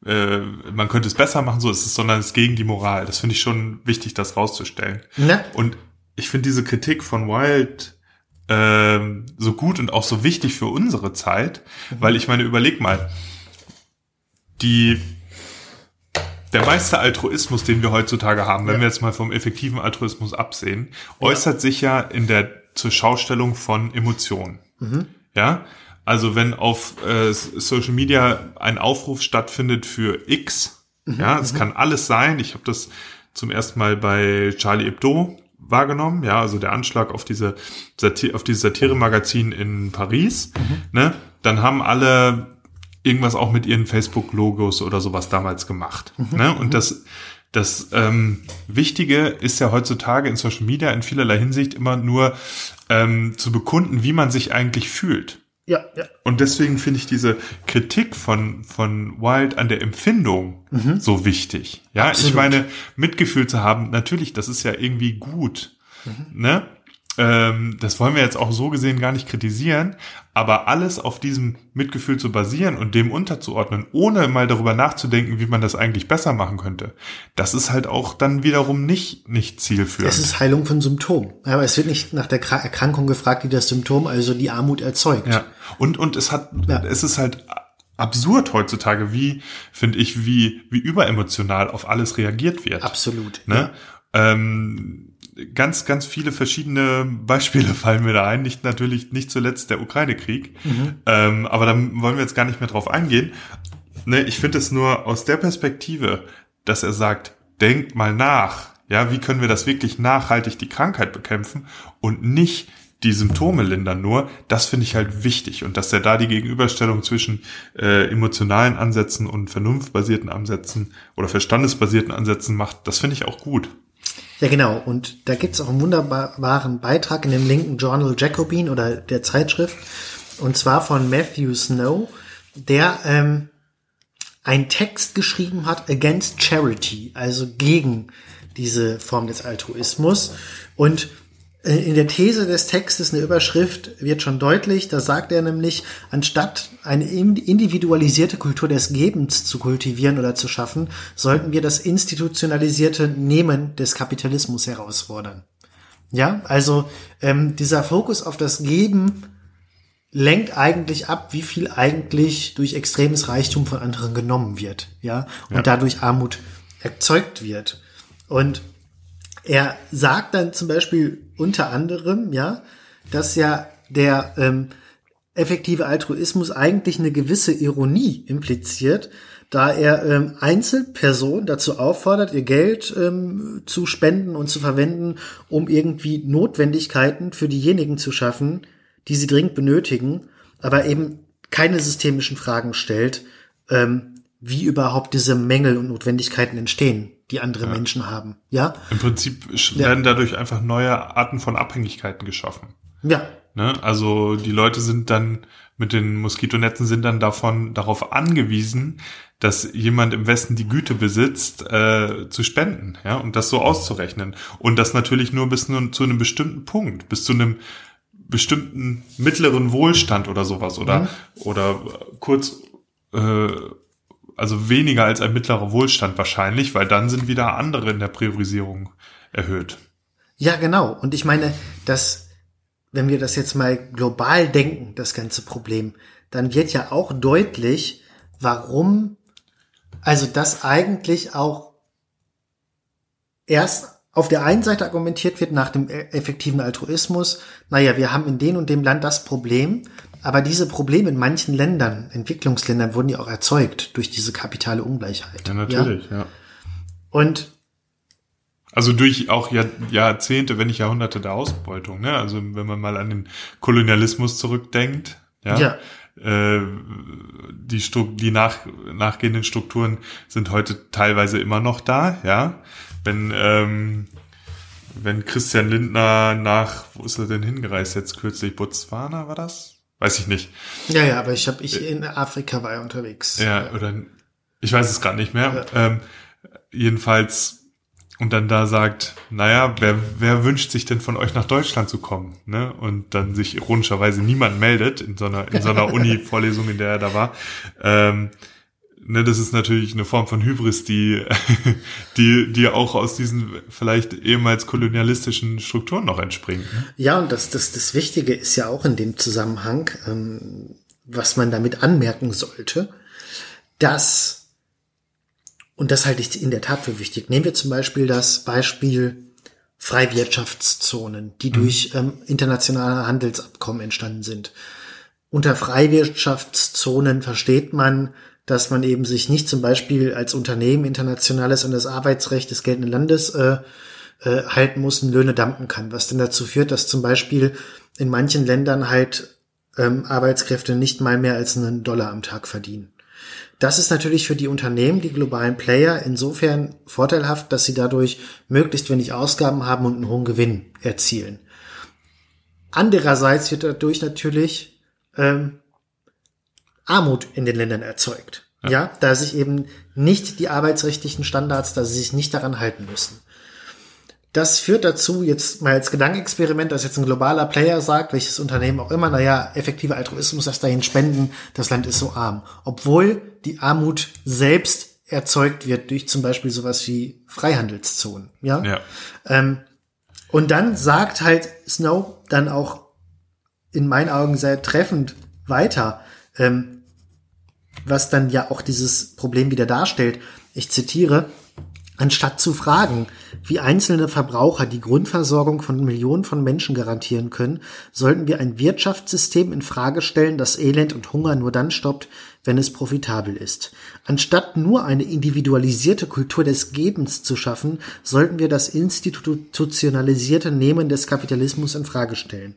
äh, man könnte es besser machen, so ist es, sondern es ist gegen die Moral. Das finde ich schon wichtig, das rauszustellen. Ne? Und ich finde diese Kritik von Wild ähm, so gut und auch so wichtig für unsere Zeit, weil ich meine, überleg mal, die der meiste Altruismus, den wir heutzutage haben, wenn Ja. wir jetzt mal vom effektiven Altruismus absehen, äußert sich ja in der zur Schaustellung von Emotionen. Ja, also wenn auf äh, Social Media ein Aufruf stattfindet für X, ja, es kann alles sein. Ich habe das zum ersten Mal bei Charlie Hebdo wahrgenommen, ja, also der Anschlag auf diese Sati auf dieses Satire-Magazin in Paris, ne? Dann haben alle irgendwas auch mit ihren Facebook-Logos oder sowas damals gemacht, ne? Und das das ähm, Wichtige ist ja heutzutage in Social Media in vielerlei Hinsicht immer nur ähm, zu bekunden, wie man sich eigentlich fühlt. Ja, ja. Und deswegen finde ich diese Kritik von, von Wild an der Empfindung so wichtig. Ja, ich Absolut. meine, Mitgefühl zu haben, natürlich, das ist ja irgendwie gut. Ne? Ähm, das wollen wir jetzt auch so gesehen gar nicht kritisieren, aber alles auf diesem Mitgefühl zu basieren und dem unterzuordnen, ohne mal darüber nachzudenken, wie man das eigentlich besser machen könnte, das ist halt auch dann wiederum nicht, nicht zielführend. Es ist Heilung von Symptomen. Aber es wird nicht nach der Kra- Erkrankung gefragt, die das Symptom, also die Armut erzeugt. Ja. Und, und es hat, Ja. es ist halt absurd heutzutage, wie, finde ich, wie, wie überemotional auf alles reagiert wird. Absolut. Ne? Ähm, ganz, ganz viele verschiedene Beispiele fallen mir da ein. Nicht natürlich, nicht zuletzt der Ukraine-Krieg. Ähm, aber da wollen wir jetzt gar nicht mehr drauf eingehen. Ne, ich finde es nur aus der Perspektive, dass er sagt, denkt mal nach. Ja, wie können wir das wirklich nachhaltig die Krankheit bekämpfen und nicht die Symptome lindern nur, das finde ich halt wichtig und dass er da die Gegenüberstellung zwischen äh, emotionalen Ansätzen und vernunftbasierten Ansätzen oder verstandesbasierten Ansätzen macht, das finde ich auch gut. Ja, genau. Und da gibt's auch einen wunderbaren Beitrag in dem linken Journal Jacobin oder der Zeitschrift. Und zwar von Matthew Snow, der ähm, einen Text geschrieben hat against charity, also gegen diese Form des Altruismus. Und in der These des Textes, eine Überschrift, wird schon deutlich, da sagt er nämlich, anstatt eine individualisierte Kultur des Gebens zu kultivieren oder zu schaffen, sollten wir das institutionalisierte Nehmen des Kapitalismus herausfordern. Ja, also ähm, dieser Fokus auf das Geben lenkt eigentlich ab, wie viel eigentlich durch extremes Reichtum von anderen genommen wird, ja, und ja. dadurch Armut erzeugt wird. Und er sagt dann zum Beispiel unter anderem, ja, dass ja der ähm, effektive Altruismus eigentlich eine gewisse Ironie impliziert, da er ähm, Einzelpersonen dazu auffordert, ihr Geld ähm, zu spenden und zu verwenden, um irgendwie Notwendigkeiten für diejenigen zu schaffen, die sie dringend benötigen, aber eben keine systemischen Fragen stellt, ähm, wie überhaupt diese Mängel und Notwendigkeiten entstehen die andere ja. Menschen haben. Ja. Im Prinzip werden dadurch einfach neue Arten von Abhängigkeiten geschaffen. Ja. Ne? Also die Leute sind dann mit den Moskitonetzen sind dann davon darauf angewiesen, dass jemand im Westen die Güte besitzt, äh, zu spenden, ja, und das so auszurechnen. Und das natürlich nur bis zu einem bestimmten Punkt, bis zu einem bestimmten mittleren Wohlstand oder sowas oder mhm. oder kurz äh, also weniger als ein mittlerer Wohlstand wahrscheinlich, weil dann sind wieder andere in der Priorisierung erhöht. Ja, genau. Und ich meine, dass, wenn wir das jetzt mal global denken, das ganze Problem, dann wird ja auch deutlich, warum, also das eigentlich auch erst auf der einen Seite argumentiert wird nach dem e-, effektiven Altruismus, naja, wir haben in dem und dem Land das Problem, aber diese Probleme in manchen Ländern, Entwicklungsländern, wurden ja auch erzeugt durch diese kapitale Ungleichheit. Ja, natürlich, ja. ja. Und also durch auch Jahr, Jahrzehnte, wenn nicht Jahrhunderte der Ausbeutung, ne? Also wenn man mal an den Kolonialismus zurückdenkt, ja. ja. Äh, die, Stru die nach, nachgehenden Strukturen sind heute teilweise immer noch da, ja. Wenn ähm, wenn Christian Lindner nach, wo ist er denn hingereist jetzt kürzlich? Botswana war das? Weiß ich nicht. Ja, ja, aber ich habe ich in Afrika war ja unterwegs. Ja, oder ich weiß es gerade nicht mehr. Ja. Ähm, jedenfalls und dann da sagt, naja, wer, wer wünscht sich denn von euch nach Deutschland zu kommen? Ne? Und dann sich ironischerweise niemand meldet in so einer, in so einer Uni-Vorlesung, in der er da war. Ähm, ne, das ist natürlich eine Form von Hybris, die, die, die auch aus diesen vielleicht ehemals kolonialistischen Strukturen noch entspringt. Ne? Ja, und das, das, das Wichtige ist ja auch in dem Zusammenhang, ähm, was man damit anmerken sollte, dass, und das halte ich in der Tat für wichtig, nehmen wir zum Beispiel das Beispiel Freiwirtschaftszonen, die mhm. durch ähm, internationale Handelsabkommen entstanden sind. Unter Freiwirtschaftszonen versteht man dass man eben sich nicht zum Beispiel als Unternehmen internationales und das Arbeitsrecht des geltenden Landes äh, äh, halten muss und Löhne dampen kann, was dann dazu führt, dass zum Beispiel in manchen Ländern halt ähm, Arbeitskräfte nicht mal mehr als einen Dollar am Tag verdienen. Das ist natürlich für die Unternehmen, die globalen Player, insofern vorteilhaft, dass sie dadurch möglichst wenig Ausgaben haben und einen hohen Gewinn erzielen. Andererseits wird dadurch natürlich ähm, Armut in den Ländern erzeugt. Ja. ja, da sich eben nicht die arbeitsrechtlichen Standards, da sie sich nicht daran halten müssen. Das führt dazu, jetzt mal als Gedankenexperiment, dass jetzt ein globaler Player sagt, welches Unternehmen auch immer, naja, effektiver Altruismus, das dahin spenden, das Land ist so arm. Obwohl die Armut selbst erzeugt wird durch zum Beispiel sowas wie Freihandelszonen. Ja. ja. Ähm, und dann sagt halt Snow dann auch in meinen Augen sehr treffend weiter, ähm, was dann ja auch dieses Problem wieder darstellt. Ich zitiere, Anstatt zu fragen, wie einzelne Verbraucher die Grundversorgung von Millionen von Menschen garantieren können, sollten wir ein Wirtschaftssystem in Frage stellen, das Elend und Hunger nur dann stoppt, wenn es profitabel ist. Anstatt nur eine individualisierte Kultur des Gebens zu schaffen, sollten wir das institutionalisierte Nehmen des Kapitalismus in Frage stellen.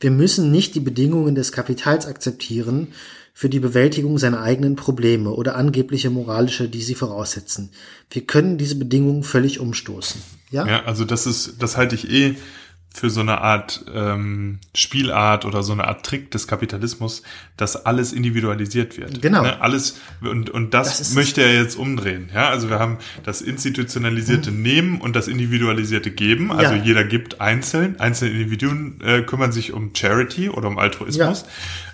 Wir müssen nicht die Bedingungen des Kapitals akzeptieren für die Bewältigung seiner eigenen Probleme oder angebliche moralische, die sie voraussetzen. Wir können diese Bedingungen völlig umstoßen. Ja, ja also das ist, das halte ich eh für so eine Art ähm, Spielart oder so eine Art Trick des Kapitalismus, dass alles individualisiert wird. Genau. Ne? Alles und und das, Das möchte er jetzt umdrehen. Ja, also wir haben das institutionalisierte Nehmen und das individualisierte Geben. Also Mhm. Ja. jeder gibt einzeln. Einzelne Individuen äh, kümmern sich um Charity oder um Altruismus.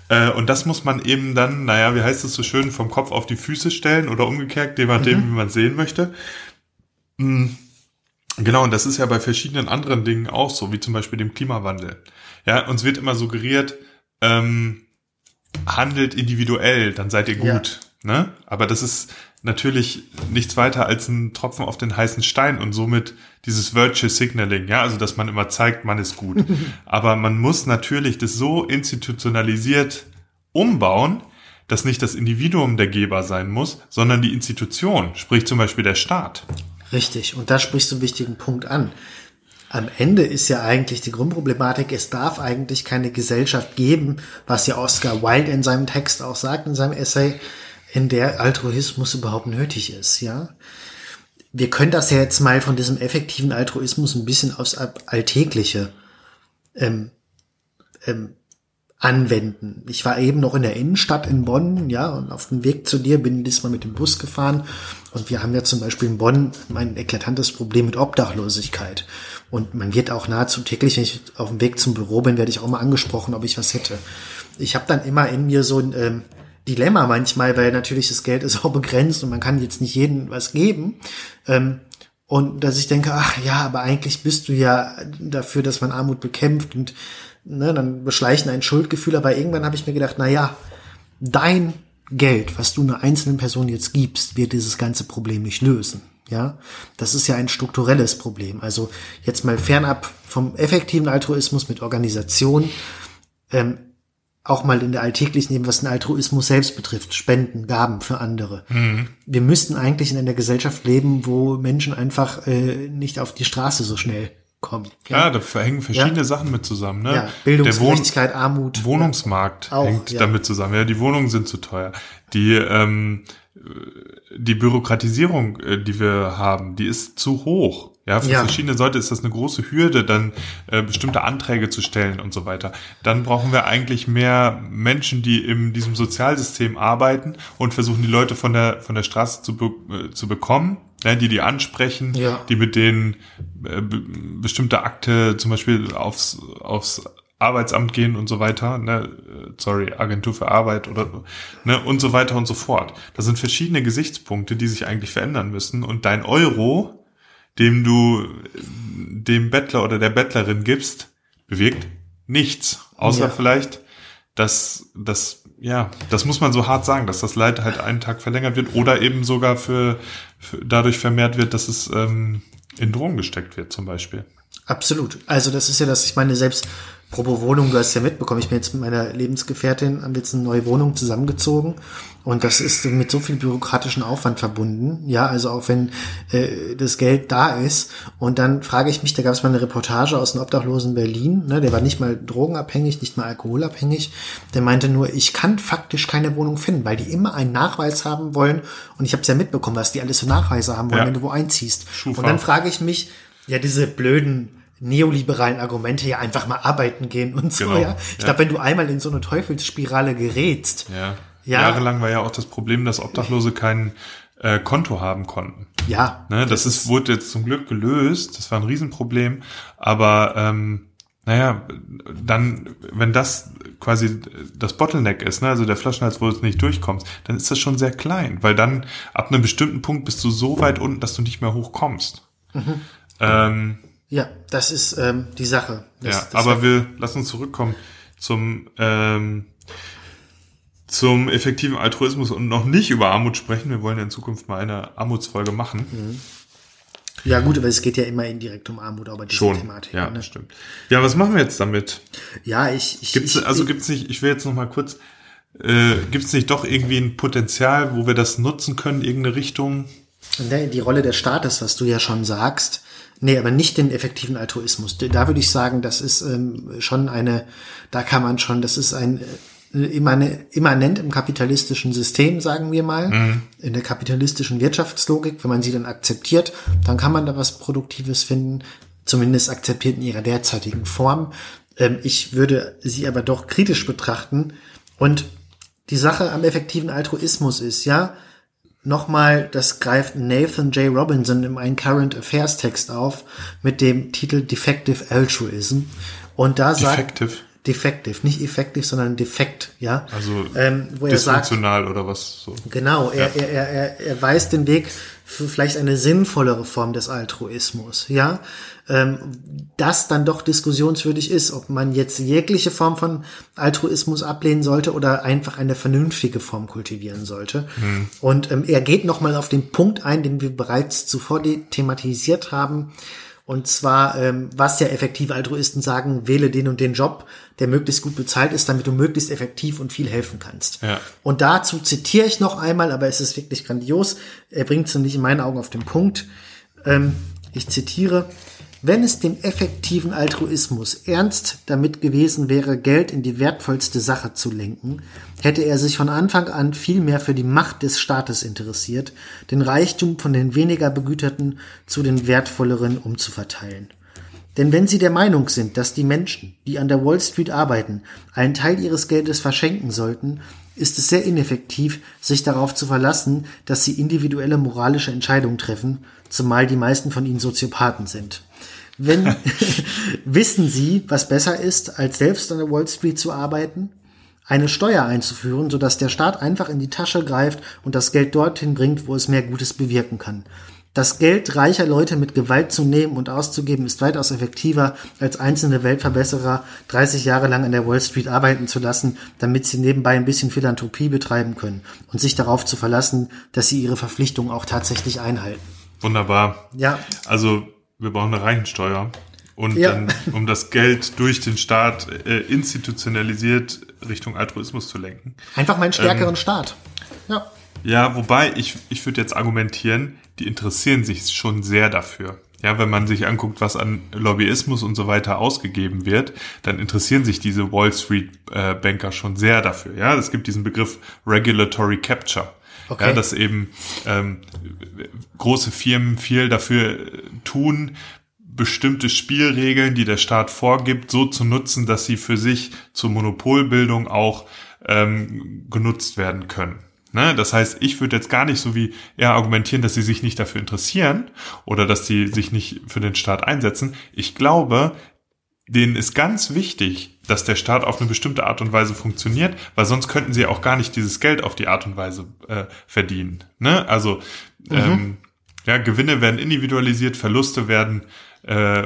Äh, und das muss man eben dann, naja, wie heißt es so schön, vom Kopf auf die Füße stellen oder umgekehrt, je nachdem, Mhm. wie man sehen möchte. Genau, und das ist ja bei verschiedenen anderen Dingen auch so, wie zum Beispiel dem Klimawandel. Ja, uns wird immer suggeriert, ähm, handelt individuell, dann seid ihr Ja. gut. Ne? Aber das ist natürlich nichts weiter als ein Tropfen auf den heißen Stein und somit dieses Virtual Signaling, ja, also dass man immer zeigt, man ist gut. Aber man muss natürlich das so institutionalisiert umbauen, dass nicht das Individuum der Geber sein muss, sondern die Institution, sprich zum Beispiel der Staat. Richtig. Und da sprichst du einen wichtigen Punkt an. Am Ende ist ja eigentlich die Grundproblematik, es darf eigentlich keine Gesellschaft geben, was ja Oscar Wilde in seinem Text auch sagt, in seinem Essay, in der Altruismus überhaupt nötig ist, ja. Wir können das ja jetzt mal von diesem effektiven Altruismus ein bisschen aufs Alltägliche ähm, ähm, anwenden. Ich war eben noch in der Innenstadt in Bonn, ja, und auf dem Weg zu dir bin ich diesmal mit dem Bus gefahren. Und wir haben ja zum Beispiel in Bonn ein eklatantes Problem mit Obdachlosigkeit. Und man wird auch nahezu täglich, wenn ich auf dem Weg zum Büro bin, werde ich auch mal angesprochen, ob ich was hätte. Ich habe dann immer in mir so ein ähm, Dilemma manchmal, weil natürlich das Geld ist auch begrenzt und man kann jetzt nicht jedem was geben. Ähm, und dass ich denke, ach ja, aber eigentlich bist du ja dafür, dass man Armut bekämpft und ne, dann beschleichen ein Schuldgefühl. Aber irgendwann habe ich mir gedacht, na ja, dein Geld, was du einer einzelnen Person jetzt gibst, wird dieses ganze Problem nicht lösen. Ja, das ist ja ein strukturelles Problem. Also jetzt mal fernab vom effektiven Altruismus mit Organisation, ähm, auch mal in der alltäglichen, eben was den Altruismus selbst betrifft, Spenden, Gaben für andere. Wir müssten eigentlich in einer Gesellschaft leben, wo Menschen einfach äh, nicht auf die Straße so schnell kommen. Ja, da verhängen verschiedene Ja. Sachen mit zusammen. Ne? ja Der Wohn Bildungsgerechtigkeit, Armut. Wohnungsmarkt Auch, hängt ja. damit zusammen. Ja, die Wohnungen sind zu teuer. Die ähm, die Bürokratisierung, äh, die wir haben, die ist zu hoch. Ja, für Ja. verschiedene Leute ist das eine große Hürde, dann äh, bestimmte Anträge zu stellen und so weiter. Dann brauchen wir eigentlich mehr Menschen, die in diesem Sozialsystem arbeiten und versuchen, die Leute von der von der Straße zu, be äh, zu bekommen, ja, die die ansprechen, Ja. die mit denen äh, be bestimmte Akte zum Beispiel aufs aufs Arbeitsamt gehen und so weiter, ne, äh, sorry, Agentur für Arbeit oder ne, und so weiter und so fort. Das sind verschiedene Gesichtspunkte, die sich eigentlich verändern müssen. Und dein Euro, dem du dem Bettler oder der Bettlerin gibst, bewirkt nichts. Außer Ja. vielleicht, dass das, ja, das muss man so hart sagen, dass das Leid halt einen Tag verlängert wird oder eben sogar für, für dadurch vermehrt wird, dass es ähm, in Drogen gesteckt wird, zum Beispiel. Absolut. Also das ist ja das, ich meine, selbst Probo Wohnung, du hast ja mitbekommen, ich bin jetzt mit meiner Lebensgefährtin, haben jetzt eine neue Wohnung zusammengezogen und das ist mit so viel bürokratischen Aufwand verbunden, ja, also auch wenn äh, das Geld da ist und dann frage ich mich, da gab es mal eine Reportage aus einem Obdachlosen Berlin, ne, der war nicht mal drogenabhängig, nicht mal alkoholabhängig, der meinte nur, ich kann faktisch keine Wohnung finden, weil die immer einen Nachweis haben wollen und ich habe es ja mitbekommen, was die alles für Nachweise haben wollen, Ja. wenn du wo einziehst. Schufa. Und dann frage ich mich, ja, diese blöden neoliberalen Argumente ja einfach mal arbeiten gehen und so, Genau, ja. Ich ja. glaube, wenn du einmal in so eine Teufelsspirale gerätst, Ja. Ja. Jahrelang war ja auch das Problem, dass Obdachlose kein äh, Konto haben konnten. ja, Ne, das, ist, wurde jetzt zum Glück gelöst. Das war ein Riesenproblem. Aber ähm, naja, dann, wenn das quasi das Bottleneck ist, ne, also der Flaschenhals, wo du nicht durchkommst, dann ist das schon sehr klein, weil dann ab einem bestimmten Punkt bist du so weit unten, dass du nicht mehr hochkommst. Ähm, ja, das ist ähm, die Sache. Das, ja, das aber wir lassen uns zurückkommen zum ähm, zum effektiven Altruismus und noch nicht über Armut sprechen. Wir wollen ja in Zukunft mal eine Armutsfolge machen. ja gut, aber es geht ja immer indirekt um Armut, aber diese Schon. Thematik. ja, ne? stimmt. Ja, was machen wir jetzt damit? Ja, ich, ich, Gibt's, ich also gibt's nicht, ich will jetzt noch mal kurz, äh, gibt's nicht doch irgendwie ein Potenzial, wo wir das nutzen können, irgendeine Richtung? Ne, die Rolle des Staates, was du ja schon sagst. Nee, aber nicht den effektiven Altruismus. Da würde ich sagen, das ist ähm, schon eine, da kann man schon, das ist ein äh, immane- immanent im kapitalistischen System, sagen wir mal, in der kapitalistischen Wirtschaftslogik. Wenn man sie dann akzeptiert, dann kann man da was Produktives finden. zumindest akzeptiert in ihrer derzeitigen Form. Ähm, ich würde sie aber doch kritisch betrachten. Und die Sache am effektiven Altruismus ist, ja, nochmal, das greift Nathan J. Robinson in einem Current Affairs Text auf mit dem Titel Defective Altruism. Und da sagt Defective. Defective, nicht effektiv, sondern defekt, ja. Also ähm, wo er sagt, oder was so. Genau, er, er, er, er, er weist den Weg vielleicht eine sinnvollere Form des Altruismus, ja, ähm, das dann doch diskussionswürdig ist, ob man jetzt jegliche Form von Altruismus ablehnen sollte oder einfach eine vernünftige Form kultivieren sollte. Hm. Und ähm, er geht nochmal auf den Punkt ein, den wir bereits zuvor thematisiert haben, und zwar, ähm, was ja effektive Altruisten sagen, wähle den und den Job, der möglichst gut bezahlt ist, damit du möglichst effektiv und viel helfen kannst. Ja. Und dazu zitiere ich noch einmal, aber es ist wirklich grandios. Er bringt es nämlich in meinen Augen auf den Punkt. Ähm, ich zitiere, wenn es dem effektiven Altruismus ernst damit gewesen wäre, Geld in die wertvollste Sache zu lenken, hätte er sich von Anfang an viel mehr für die Macht des Staates interessiert, den Reichtum von den weniger Begüterten zu den wertvolleren umzuverteilen. Denn wenn Sie der Meinung sind, dass die Menschen, die an der Wall Street arbeiten, einen Teil ihres Geldes verschenken sollten, ist es sehr ineffektiv, sich darauf zu verlassen, dass sie individuelle moralische Entscheidungen treffen, zumal die meisten von ihnen Soziopathen sind. Wenn, wissen Sie, was besser ist, als selbst an der Wall Street zu arbeiten? Eine Steuer einzuführen, sodass der Staat einfach in die Tasche greift und das Geld dorthin bringt, wo es mehr Gutes bewirken kann. Das Geld reicher Leute mit Gewalt zu nehmen und auszugeben, ist weitaus effektiver, als einzelne Weltverbesserer 30 Jahre lang an der Wall Street arbeiten zu lassen, damit sie nebenbei ein bisschen Philanthropie betreiben können und sich darauf zu verlassen, dass sie ihre Verpflichtungen auch tatsächlich einhalten. Wunderbar. Ja. Also wir brauchen eine Reichensteuer. Und Ja. dann, um das Geld durch den Staat äh, institutionalisiert Richtung Altruismus zu lenken. Einfach mal einen stärkeren Staat. Ja. Ja, wobei ich, ich würde jetzt argumentieren, die interessieren sich schon sehr dafür. Ja, wenn man sich anguckt, was an Lobbyismus und so weiter ausgegeben wird, dann interessieren sich diese Wall Street äh, Banker schon sehr dafür. Ja, es gibt diesen Begriff Regulatory Capture. Okay. Ja, dass eben ähm, große Firmen viel dafür äh, tun, bestimmte Spielregeln, die der Staat vorgibt, so zu nutzen, dass sie für sich zur Monopolbildung auch ähm, genutzt werden können. Ne? Das heißt, ich würde jetzt gar nicht so wie er argumentieren, dass sie sich nicht dafür interessieren oder dass sie sich nicht für den Staat einsetzen. Ich glaube, denen ist ganz wichtig, dass der Staat auf eine bestimmte Art und Weise funktioniert, weil sonst könnten sie auch gar nicht dieses Geld auf die Art und Weise äh, verdienen. Ne? Also ähm, ja, Gewinne werden individualisiert, Verluste werden, äh,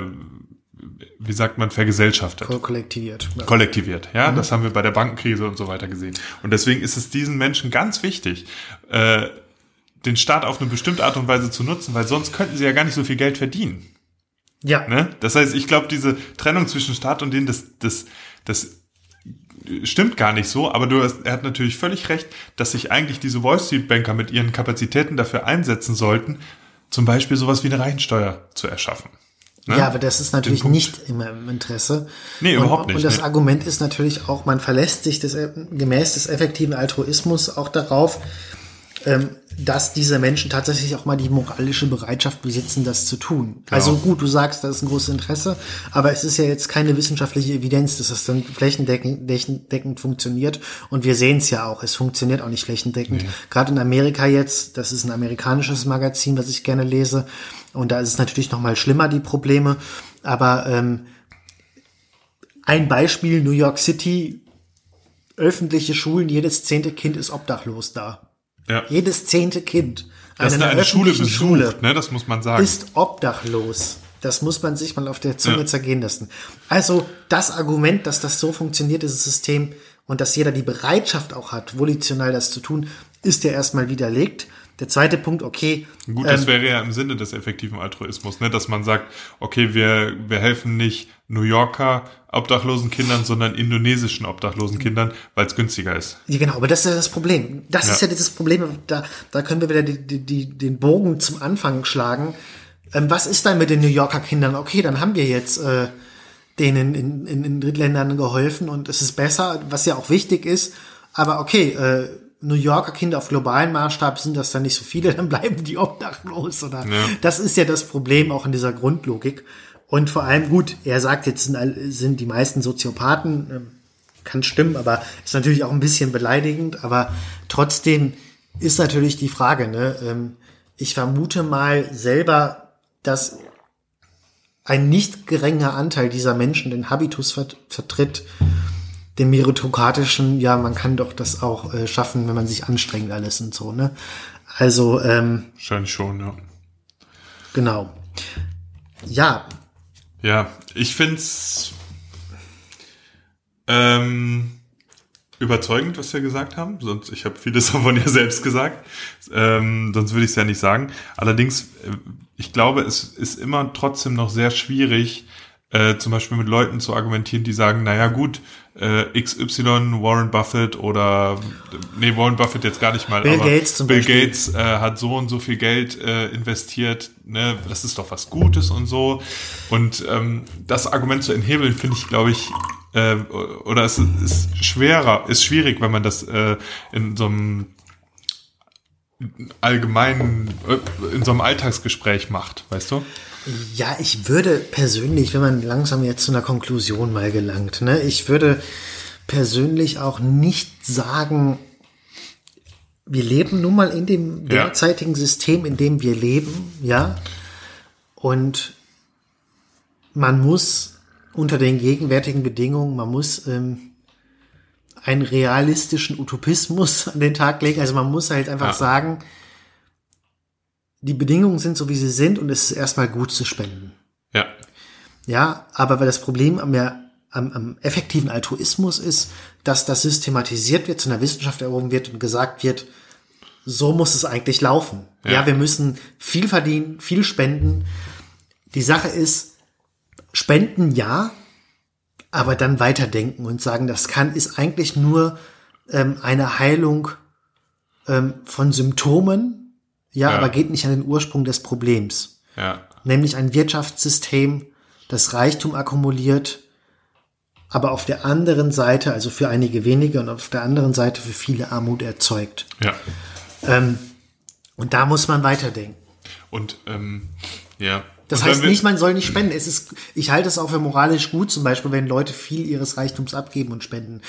wie sagt man, vergesellschaftet Ko- Kollektiviert. Ja. kollektiviert. Ja, das haben wir bei der Bankenkrise und so weiter gesehen. Und deswegen ist es diesen Menschen ganz wichtig, äh, den Staat auf eine bestimmte Art und Weise zu nutzen, weil sonst könnten sie ja gar nicht so viel Geld verdienen. ja. Ne? Das heißt, ich glaube, diese Trennung zwischen Staat und denen, das, das, das stimmt gar nicht so, aber du hast, er hat natürlich völlig recht, dass sich eigentlich diese Wall Street Banker mit ihren Kapazitäten dafür einsetzen sollten, zum Beispiel sowas wie eine Reichensteuer zu erschaffen. Ne? Ja, aber das ist natürlich nicht immer im Interesse. Nee, und, überhaupt nicht, Und das nee. Argument ist natürlich auch, man verlässt sich des, gemäß des effektiven Altruismus auch darauf, ähm, dass diese Menschen tatsächlich auch mal die moralische Bereitschaft besitzen, das zu tun. Also gut, du sagst, da ist ein großes Interesse, aber es ist ja jetzt keine wissenschaftliche Evidenz, dass das dann flächendeckend deckend funktioniert. Und wir sehen es ja auch, es funktioniert auch nicht flächendeckend. Gerade in Amerika jetzt, das ist ein amerikanisches Magazin, was ich gerne lese, und da ist es natürlich noch mal schlimmer, die Probleme. Aber ähm, ein Beispiel, New York City, öffentliche Schulen, jedes zehnte Kind ist obdachlos da. Ja. Jedes zehnte Kind er einer eine Schule besucht, Schule ne, das muss man sagen. ist obdachlos. Das muss man sich mal auf der Zunge Ja. zergehen lassen. Also das Argument, dass das so funktioniert, dieses System, und dass jeder die Bereitschaft auch hat, volitional das zu tun, ist ja erstmal widerlegt. Der zweite Punkt, okay, Gut, ähm, das wäre ja im Sinne des effektiven Altruismus, ne, dass man sagt, okay, wir, wir helfen nicht New Yorker obdachlosen Kindern, sondern indonesischen obdachlosen Kindern, weil es günstiger ist. Ja, genau, aber das ist ja das Problem. Das Ja. ist ja dieses Problem, da, da können wir wieder die, die, die, den Bogen zum Anfang schlagen. Ähm, was ist dann mit den New Yorker Kindern? Okay, dann haben wir jetzt äh, denen in, in, in Drittländern geholfen und es ist besser, was ja auch wichtig ist. Aber okay, äh, New Yorker Kinder auf globalen Maßstab sind das dann nicht so viele, dann bleiben die obdachlos. Oder Ja. das ist ja das Problem auch in dieser Grundlogik. Und vor allem, gut, er sagt, jetzt sind, sind die meisten Soziopathen, ähm, kann stimmen, aber ist natürlich auch ein bisschen beleidigend, aber trotzdem ist natürlich die Frage, ne, ähm, ich vermute mal selber, dass ein nicht geringer Anteil dieser Menschen den Habitus vert vertritt, den meritokratischen, ja, man kann doch das auch äh, schaffen, wenn man sich anstrengt, alles und so, ne? Also, ähm, Wahrscheinlich schon, ja. genau. Ja, Ja, ich find's ähm, überzeugend, was wir gesagt haben. Sonst, ich habe vieles davon ja selbst gesagt. Ähm, sonst würde ich es ja nicht sagen. Allerdings, äh, ich glaube, es ist immer trotzdem noch sehr schwierig, äh, zum Beispiel mit Leuten zu argumentieren, die sagen, naja gut, äh, XY, Warren Buffett oder nee, Warren Buffett jetzt gar nicht mal, Bill aber Gates zum Bill Beispiel. Gates äh, hat so und so viel Geld äh, investiert, ne, das ist doch was Gutes und so. Und ähm, das Argument zu enthebeln, finde ich, glaube ich, äh, oder es ist schwerer, ist schwierig, wenn man das äh, in so einem allgemeinen, äh, in so einem Alltagsgespräch macht, weißt du? Ja, ich würde persönlich, wenn man langsam jetzt zu einer Konklusion mal gelangt, ne, ich würde persönlich auch nicht sagen, wir leben nun mal in dem Ja. derzeitigen System, in dem wir leben, ja, und man muss unter den gegenwärtigen Bedingungen, man muss ähm, einen realistischen Utopismus an den Tag legen. Also man muss halt einfach Ja. sagen, die Bedingungen sind so, wie sie sind und es ist erstmal gut zu spenden. Ja. Ja, aber weil das Problem am, am, am effektiven Altruismus ist, dass das systematisiert wird, zu einer Wissenschaft erhoben wird und gesagt wird, so muss es eigentlich laufen. Ja, Ja. wir müssen viel verdienen, viel spenden. Die Sache ist, spenden ja, aber dann weiterdenken und sagen, das kann, ist eigentlich nur ähm, eine Heilung ähm, von Symptomen, ja, Ja. aber geht nicht an den Ursprung des Problems Ja. nämlich ein Wirtschaftssystem, das Reichtum akkumuliert, aber auf der anderen Seite, also für einige wenige und auf der anderen Seite für viele Armut erzeugt. Ja. Ähm, und da muss man weiterdenken. Und ähm, ja. Das Und heißt nicht, man soll nicht spenden. Es ist, ich halte es auch für moralisch gut, zum Beispiel, wenn Leute viel ihres Reichtums abgeben und spenden.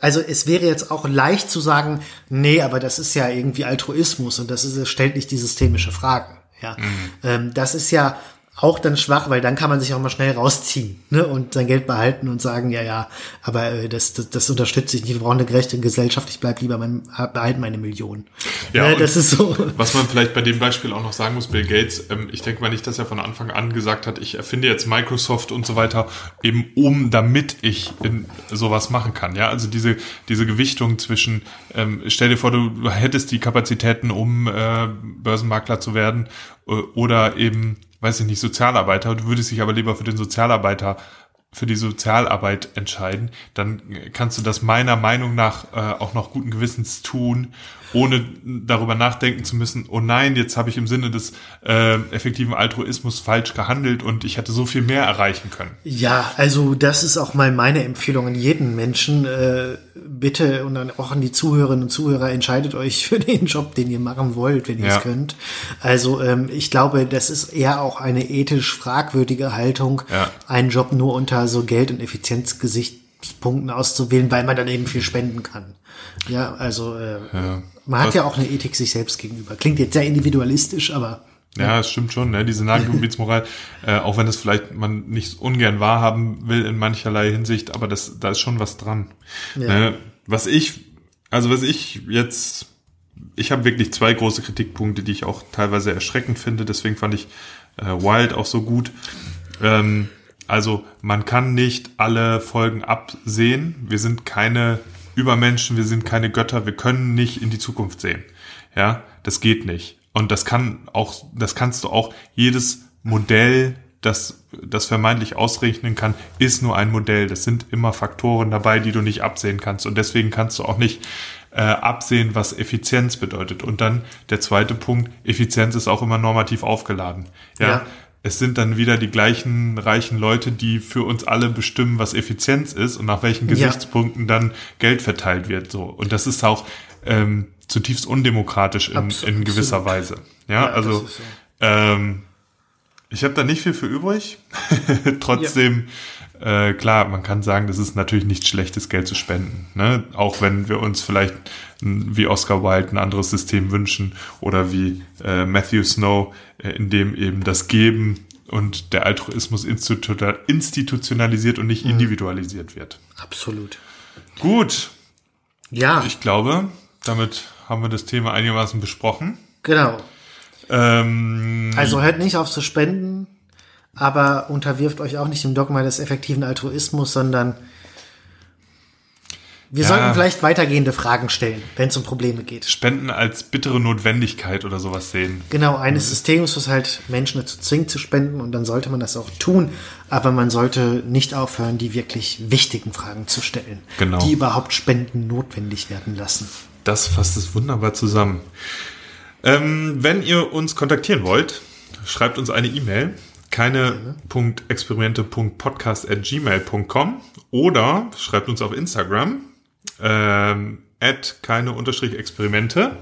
Also es wäre jetzt auch leicht zu sagen, nee, aber das ist ja irgendwie Altruismus und das, ist, stellt nicht die systemische Frage. Ja, ähm, das ist ja auch dann schwach, weil dann kann man sich auch mal schnell rausziehen ne, und sein Geld behalten und sagen, ja, ja, aber äh, das, das, das unterstütze ich nicht. Wir brauchen eine gerechte Gesellschaft. Ich bleib lieber mein, behalte meine Millionen. Ja, ne, und- das ist so. Was man vielleicht bei dem Beispiel auch noch sagen muss, Bill Gates, ähm, ich denke mal nicht, dass er von Anfang an gesagt hat, ich erfinde jetzt Microsoft und so weiter, eben um, damit ich in sowas machen kann. Ja, also diese, diese Gewichtung zwischen, ähm, stell dir vor, du, du hättest die Kapazitäten, um äh, Börsenmakler zu werden äh, oder eben, weiß ich nicht, Sozialarbeiter, du würdest dich aber lieber für den Sozialarbeiter für die Sozialarbeit entscheiden, dann kannst du das meiner Meinung nach äh, auch noch guten Gewissens tun, ohne darüber nachdenken zu müssen, oh nein, jetzt habe ich im Sinne des äh, effektiven Altruismus falsch gehandelt und ich hätte so viel mehr erreichen können. Ja, also das ist auch mal meine Empfehlung an jeden Menschen. Äh, bitte und dann auch an die Zuhörerinnen und Zuhörer, entscheidet euch für den Job, den ihr machen wollt, wenn ihr Ja. es könnt. Also ähm, ich glaube, das ist eher auch eine ethisch fragwürdige Haltung, Ja. einen Job nur unter so Geld- und Effizienzgesichtspunkten auszuwählen, weil man dann eben viel spenden kann. Ja, also äh, man hat ja auch eine Ethik sich selbst gegenüber. Klingt jetzt sehr individualistisch, aber Ja, es stimmt schon, ne? diese Nagelgebietsmoral, äh, auch wenn es vielleicht man nicht ungern wahrhaben will in mancherlei Hinsicht, aber das, da ist schon was dran. Ne? Was ich, also was ich jetzt, ich habe wirklich zwei große Kritikpunkte, die ich auch teilweise erschreckend finde, deswegen fand ich äh, Wild auch so gut. Ähm, also man kann nicht alle Folgen absehen. Wir sind keine Übermenschen, wir sind keine Götter, wir können nicht in die Zukunft sehen. Ja, das geht nicht. Und das kann auch, das kannst du auch, jedes Modell, das, das vermeintlich ausrechnen kann, ist nur ein Modell. Das sind immer Faktoren dabei, die du nicht absehen kannst. Und deswegen kannst du auch nicht äh, absehen, was Effizienz bedeutet. Und dann der zweite Punkt, Effizienz ist auch immer normativ aufgeladen. Ja. Ja. Es sind dann wieder die gleichen reichen Leute, die für uns alle bestimmen, was Effizienz ist und nach welchen Ja. Gesichtspunkten dann Geld verteilt wird. So. Und das ist auch ähm, zutiefst undemokratisch in, Absolut, in gewisser Weise. Ja, Ja, also so. ähm, Ich habe da nicht viel für übrig. Trotzdem, ja. äh, klar, man kann sagen, das ist natürlich nicht schlechtes Geld zu spenden. Ne? Auch wenn wir uns vielleicht wie Oscar Wilde ein anderes System wünschen oder wie äh, Matthew Snow, äh, in dem eben das Geben und der Altruismus institutionalisiert und nicht mhm. individualisiert wird. Absolut. Gut. Ja. Ich glaube, damit haben wir das Thema einigermaßen besprochen. Genau. Ähm, also hört nicht auf zu spenden, aber unterwirft euch auch nicht dem Dogma des effektiven Altruismus, sondern wir ja, sollten vielleicht weitergehende Fragen stellen, wenn es um Probleme geht. Spenden als bittere Notwendigkeit oder sowas sehen. Genau, eines mhm. Systems, was halt Menschen dazu zwingt zu spenden und dann sollte man das auch tun, aber man sollte nicht aufhören, die wirklich wichtigen Fragen zu stellen, genau. die überhaupt Spenden notwendig werden lassen. Das fasst es wunderbar zusammen. Ähm, wenn ihr uns kontaktieren wollt, schreibt uns eine E-Mail keine.experimente.podcast.gmail.com oder schreibt uns auf Instagram ähm, at keine Unterstrich Experimente.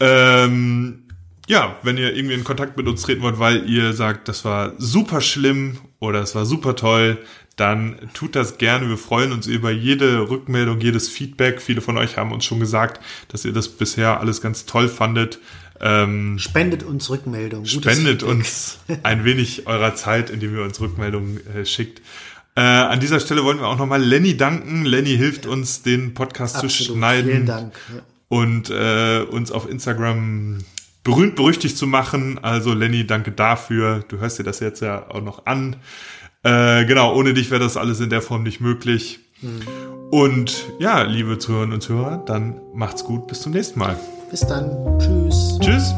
Ähm, ja, wenn ihr irgendwie in Kontakt mit uns treten wollt, weil ihr sagt, das war super schlimm oder es war super toll, dann tut das gerne. Wir freuen uns über jede Rückmeldung, jedes Feedback. Viele von euch haben uns schon gesagt, dass ihr das bisher alles ganz toll fandet. Ähm, spendet uns Rückmeldungen. Spendet uns ein wenig eurer Zeit, indem ihr uns Rückmeldungen äh, schickt. Äh, an dieser Stelle wollen wir auch nochmal Lenny danken. Lenny hilft uns, den Podcast Absolut. zu schneiden. Vielen Dank. Ja. Und äh, uns auf Instagram berühmt berüchtigt zu machen. Also Lenny, danke dafür. Du hörst dir das jetzt ja auch noch an. Äh, genau, ohne dich wäre das alles in der Form nicht möglich. Mhm. Und ja, liebe Zuhörerinnen und Zuhörer, dann macht's gut. Bis zum nächsten Mal. Bis dann. Tschüss. Tschüss.